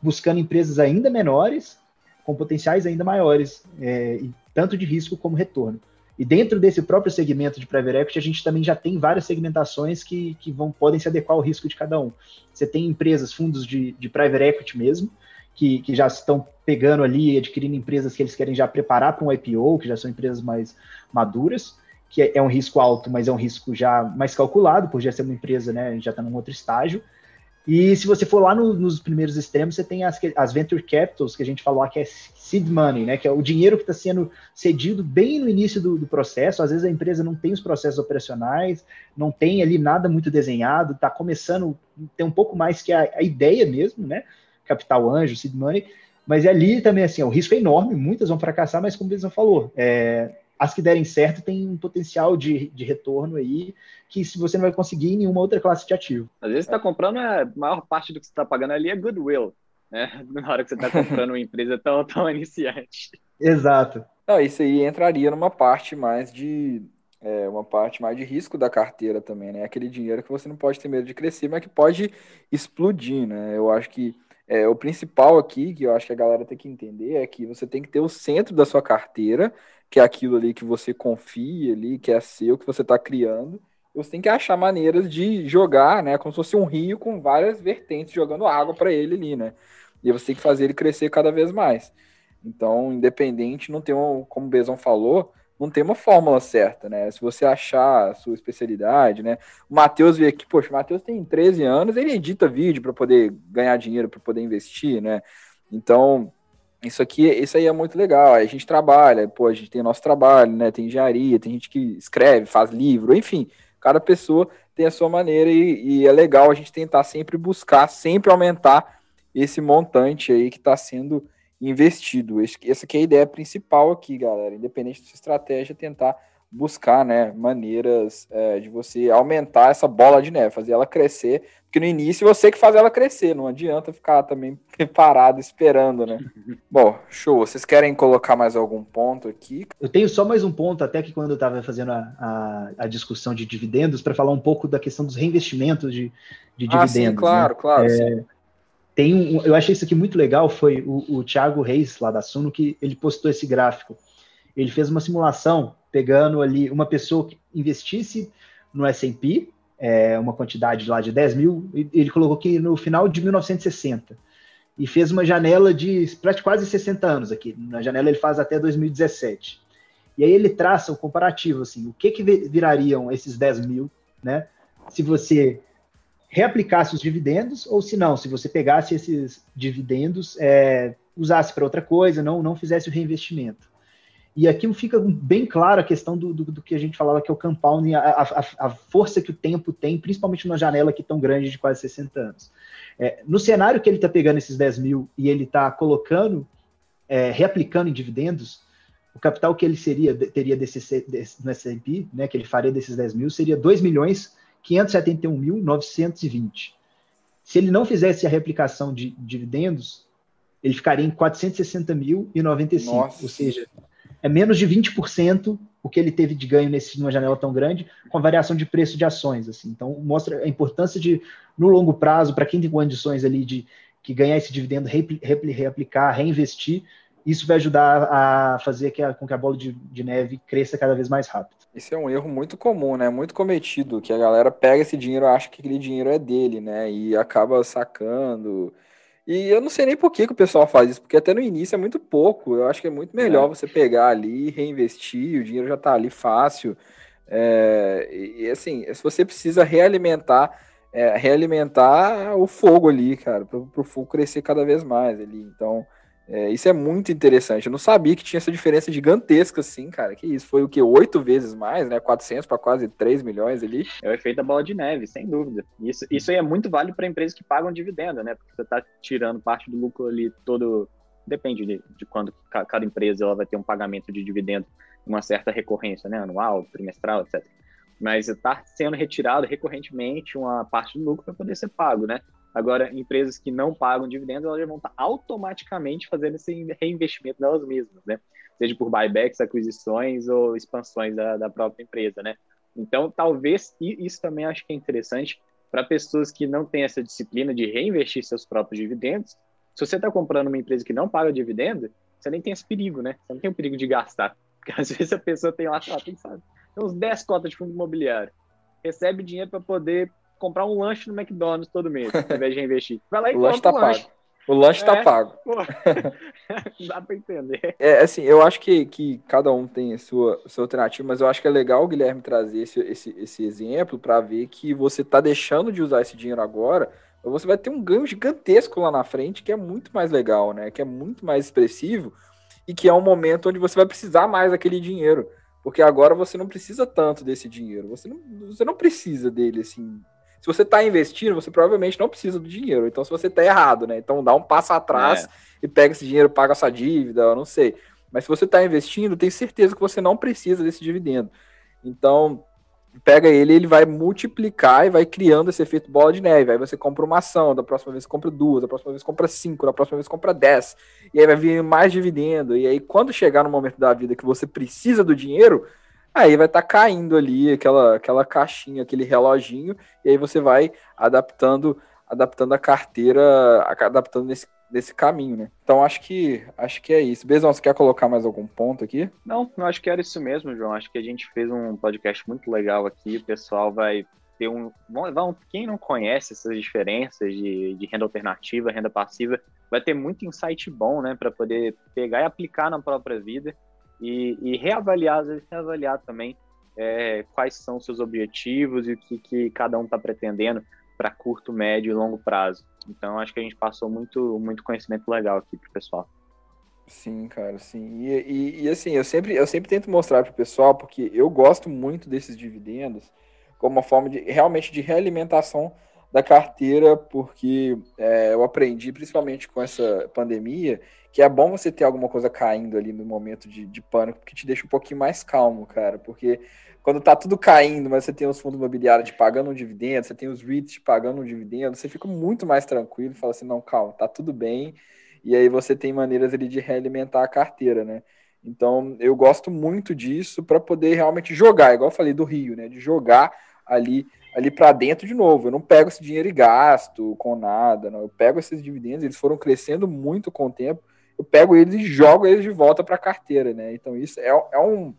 buscando empresas ainda menores, com potenciais ainda maiores, é, tanto de risco como retorno. E dentro desse próprio segmento de private equity, a gente também já tem várias segmentações que, que vão, podem se adequar ao risco de cada um. Você tem empresas, fundos de, de private equity mesmo, que, que já estão pegando ali e adquirindo empresas que eles querem já preparar para um IPO, que já são empresas mais maduras, que é, é um risco alto, mas é um risco já mais calculado, por já ser uma empresa, né, já está num outro estágio. E se você for lá no, nos primeiros extremos, você tem as, as venture capitals, que a gente falou que é seed money, né? Que é o dinheiro que está sendo cedido bem no início do, do, processo. Às vezes a empresa não tem os processos operacionais, não tem ali nada muito desenhado, está começando a ter um pouco mais que a, a ideia mesmo, né? capital anjo, seed money, mas ali também, assim, o risco é enorme, muitas vão fracassar, mas como o Benção falou, é, as que derem certo têm um potencial de, de retorno aí que se você não vai conseguir em nenhuma outra classe de ativo.
Às vezes você está comprando, é, a maior parte do que você está pagando ali é goodwill, né? Na hora que você está comprando uma empresa tão, tão iniciante.
Exato.
Não, isso aí entraria numa parte mais de é, uma parte mais de risco da carteira também, né? Aquele dinheiro que você não pode ter medo de crescer, mas que pode explodir, né? Eu acho que é, o principal aqui, que eu acho que a galera tem que entender, é que você tem que ter o centro da sua carteira, que é aquilo ali que você confia ali, que é seu, que você está criando. Você tem que achar maneiras de jogar, né? Como se fosse um rio com várias vertentes jogando água para ele ali, né? E você tem que fazer ele crescer cada vez mais. Então, independente, não tem um, como o Bezão falou, não tem uma fórmula certa, né? Se você achar a sua especialidade, né? O Matheus veio aqui, poxa, o Matheus tem 13 anos, ele edita vídeo para poder ganhar dinheiro, para poder investir, né? Então, isso aqui, isso aí é muito legal. A gente trabalha, pô, a gente tem nosso trabalho, né? Tem engenharia, tem gente que escreve, faz livro, enfim, cada pessoa tem a sua maneira e, e é legal a gente tentar sempre buscar, sempre aumentar esse montante aí que está sendo investido. Essa aqui é a ideia principal aqui, galera. Independente da sua estratégia, tentar buscar, né, maneiras é, de você aumentar essa bola de neve, fazer ela crescer, porque no início você que faz ela crescer, não adianta ficar também parado esperando, né? Bom, show. Vocês querem colocar mais algum ponto aqui?
Eu tenho só mais um ponto, até que quando eu estava fazendo a, a, a, discussão de dividendos, para falar um pouco da questão dos reinvestimentos de, de dividendos. Ah, sim,
claro, né? claro. É,
tem um, eu achei isso aqui muito legal, foi o, o Thiago Reis, lá da Suno, que ele postou esse gráfico. Ele fez uma simulação pegando ali uma pessoa que investisse no S&P, é, uma quantidade lá de 10 mil, ele colocou que no final de 1960, e fez uma janela de quase 60 anos aqui, na janela ele faz até 2017. E aí ele traça o comparativo, assim, o que que virariam esses 10 mil, né, se você reaplicasse os dividendos, ou se não, se você pegasse esses dividendos, é, usasse para outra coisa, não, não fizesse o reinvestimento. E aqui fica bem claro a questão do, do, do, que a gente falava que é o compounding, a, a, a, força que o tempo tem, principalmente numa janela aqui tão grande de quase 60 anos. É, no cenário que ele está pegando esses 10 mil e ele está colocando, é, reaplicando em dividendos, o capital que ele seria, teria desse, desse, no S&P, né, que ele faria desses 10 mil, seria 2 milhões 571.920. Se ele não fizesse a replicação de dividendos, ele ficaria em 460.095, ou seja, é menos de 20% o que ele teve de ganho nesse, numa janela tão grande, com a variação de preço de ações. Assim. Então, mostra a importância de, no longo prazo, para quem tem condições ali de que ganhar esse dividendo, reaplicar, reinvestir, isso vai ajudar a fazer que a, com que a bola de, de, neve cresça cada vez mais rápido.
Isso é um erro muito comum, né? Muito cometido, que a galera pega esse dinheiro, acha que aquele dinheiro é dele, né? E acaba sacando, e eu não sei nem por que, que o pessoal faz isso, porque até no início é muito pouco. Eu acho que é muito melhor é. você pegar ali, reinvestir, o dinheiro já está ali fácil. É, e assim, se você precisa realimentar, é, realimentar o fogo ali, cara, para o fogo crescer cada vez mais ali. Então, é, isso é muito interessante. Eu não sabia que tinha essa diferença gigantesca assim, cara. Que isso? Foi o que? Oito vezes mais, né? 400 para quase 3 milhões ali.
É o efeito da bola de neve, sem dúvida. Isso, isso aí é muito válido para empresas que pagam dividendo, né? Porque você está tirando parte do lucro ali todo. Depende de, de quando cada empresa ela vai ter um pagamento de dividendo, uma certa recorrência, né? Anual, trimestral, etc. Mas está sendo retirado recorrentemente uma parte do lucro para poder ser pago, né? Agora, empresas que não pagam dividendos, elas já vão estar automaticamente fazendo esse reinvestimento delas mesmas, né? Seja por buybacks, aquisições ou expansões da, da própria empresa, né? Então, talvez, e isso também acho que é interessante para pessoas que não têm essa disciplina de reinvestir seus próprios dividendos. Se você está comprando uma empresa que não paga dividendo, você nem tem esse perigo, né? Você não tem o perigo de gastar. Porque às vezes a pessoa tem lá, tem, sabe, tem uns 10 cotas de fundo imobiliário, recebe dinheiro para poder comprar um lanche no McDonald's todo mês, ao invés de investir. Vai lá e o lanche tá um
pago.
Lanche.
O lanche tá é, tá pago.
dá para entender.
É, assim, eu acho que, que cada um tem a sua, sua alternativa, mas eu acho que é legal o Guilherme trazer esse, esse, esse exemplo para ver que você tá deixando de usar esse dinheiro agora, mas você vai ter um ganho gigantesco lá na frente, que é muito mais legal, né? Que é muito mais expressivo e que é um momento onde você vai precisar mais daquele dinheiro. Porque agora você não precisa tanto desse dinheiro. Você não, você não precisa dele, assim, se você está investindo, você provavelmente não precisa do dinheiro. Então, se você está errado, né? Então, dá um passo atrás é. e pega esse dinheiro, paga a sua dívida, eu não sei. Mas se você está investindo, tem certeza que você não precisa desse dividendo. Então, pega ele, ele vai multiplicar e vai criando esse efeito bola de neve. Aí você compra uma ação, da próxima vez compra duas, da próxima vez compra cinco, da próxima vez compra dez. E aí vai vir mais dividendo. E aí, quando chegar no momento da vida que você precisa do dinheiro, aí vai estar tá caindo ali aquela, aquela caixinha, aquele reloginho, e aí você vai adaptando adaptando a carteira, adaptando nesse, nesse caminho, né? Então acho que acho que é isso. Bezão, você quer colocar mais algum ponto aqui?
Não, eu acho que era isso mesmo, João. Acho que a gente fez um podcast muito legal aqui. O pessoal vai ter um. Vão, quem não conhece essas diferenças de, de renda alternativa, renda passiva, vai ter muito insight bom, né? Para poder pegar e aplicar na própria vida e, e reavaliar, às vezes reavaliar também é, quais são seus objetivos e o que, que cada um está pretendendo para curto, médio e longo prazo. Então, acho que a gente passou muito, muito conhecimento legal aqui para o pessoal.
Sim, cara, sim. E, e, e, assim, eu sempre, eu sempre tento mostrar para o pessoal, porque eu gosto muito desses dividendos como uma forma de realmente de realimentação da carteira, porque é, eu aprendi, principalmente com essa pandemia, que é bom você ter alguma coisa caindo ali no momento de, de pânico, porque te deixa um pouquinho mais calmo, cara. Porque quando tá tudo caindo, mas você tem os fundos imobiliários te pagando um dividendo, você tem os REITs te pagando um dividendo, você fica muito mais tranquilo e fala assim, não, calma, tá tudo bem. E aí você tem maneiras ali de realimentar a carteira, né? Então, eu gosto muito disso para poder realmente jogar, igual eu falei do Rio, né? De jogar ali ali para dentro de novo. Eu não pego esse dinheiro e gasto com nada, não. Eu pego esses dividendos, eles foram crescendo muito com o tempo. Eu pego eles e jogo eles de volta para a carteira, né? Então isso é, é, um,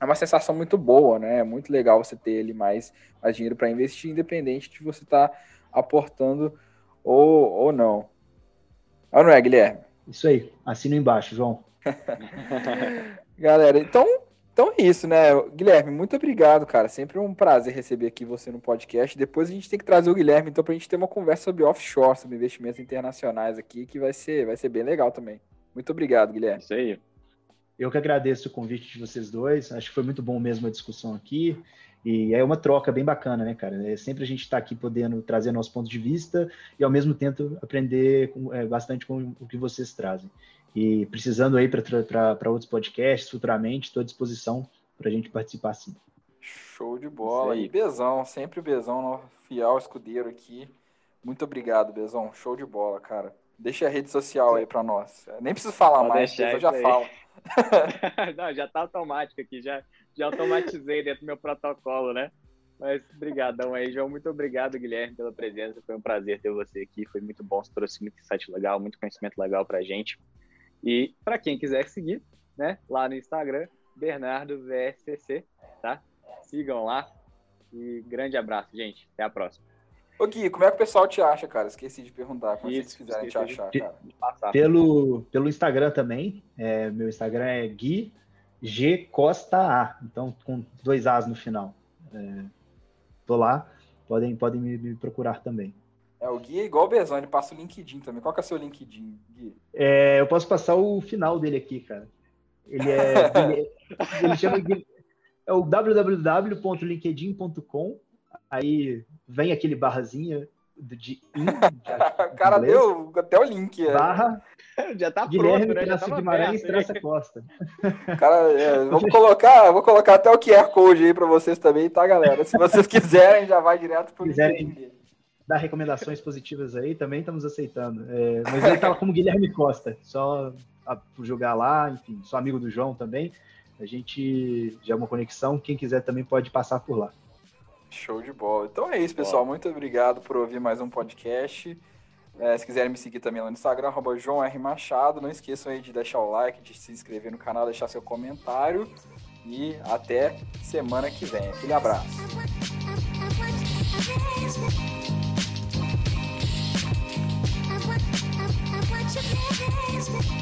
é uma sensação muito boa, né? É muito legal você ter ali mais, mais dinheiro para investir, independente de você estar tá aportando ou, ou não. Ou não é, Guilherme?
Isso aí, assina embaixo, João.
Galera, então então é isso, né? Guilherme, muito obrigado, cara. Sempre um prazer receber aqui você no podcast. Depois a gente tem que trazer o Guilherme, então, para a gente ter uma conversa sobre offshore, sobre investimentos internacionais aqui, que vai ser, vai ser bem legal também. Muito obrigado, Guilherme.
Isso aí.
Eu que agradeço o convite de vocês dois. Acho que foi muito bom mesmo a discussão aqui. E é uma troca bem bacana, né, cara? É sempre a gente está aqui podendo trazer nosso ponto de vista e ao mesmo tempo aprender com, é, bastante com o que vocês trazem. E precisando aí para outros podcasts futuramente, estou à disposição para a gente participar sim.
Show de bola. E Bezão, sempre o Bezão, fiel escudeiro aqui. Muito obrigado, Bezão. Show de bola, cara. Deixa a rede social aí para nós. Nem preciso falar Pode mais, eu já aí. falo.
Não, já tá automático aqui, já, já automatizei dentro do meu protocolo, né? Mas brigadão aí, João. Muito obrigado, Guilherme, pela presença. Foi um prazer ter você aqui. Foi muito bom, você trouxe muito insight legal, muito conhecimento legal pra gente. E para quem quiser seguir, né, lá no Instagram, Bernardo VSCC, tá? Sigam lá. E grande abraço, gente. Até a próxima.
Ô Gui, como é que o pessoal te acha, cara? Esqueci de perguntar. Como Isso, vocês quiserem te achar, de, cara?
Pelo, pelo Instagram também. É, meu Instagram é Gui G Costa A. Então, com dois As no final. É, tô lá. Podem, podem me, me procurar também.
É, o Gui é igual o Bezão, ele passa o LinkedIn também. Qual que é o seu LinkedIn, Gui?
É, eu posso passar o final dele aqui, cara. Ele é. ele, ele chama é o www.linkedin.com. Aí vem aquele barrazinha de in,
O cara deu até o link. É.
Barra.
Já tá
Guilherme
pronto, né?
Já tá Guimarães Traça Costa.
Cara, é, vamos colocar, vou colocar até o QR Code aí para vocês também, tá, galera? Se vocês quiserem, já vai direto pro
quiserem, dar recomendações positivas aí, também estamos aceitando. É, mas ele estava como Guilherme Costa, só jogar lá, enfim, sou amigo do João também. A gente já é uma conexão, quem quiser também pode passar por lá.
Show de bola. Então é isso, pessoal. Muito obrigado por ouvir mais um podcast. É, se quiserem me seguir também lá no Instagram, arroba João R. Machado. Não esqueçam aí de deixar o like, de se inscrever no canal, deixar seu comentário. E até semana que vem. Aquele abraço. Put your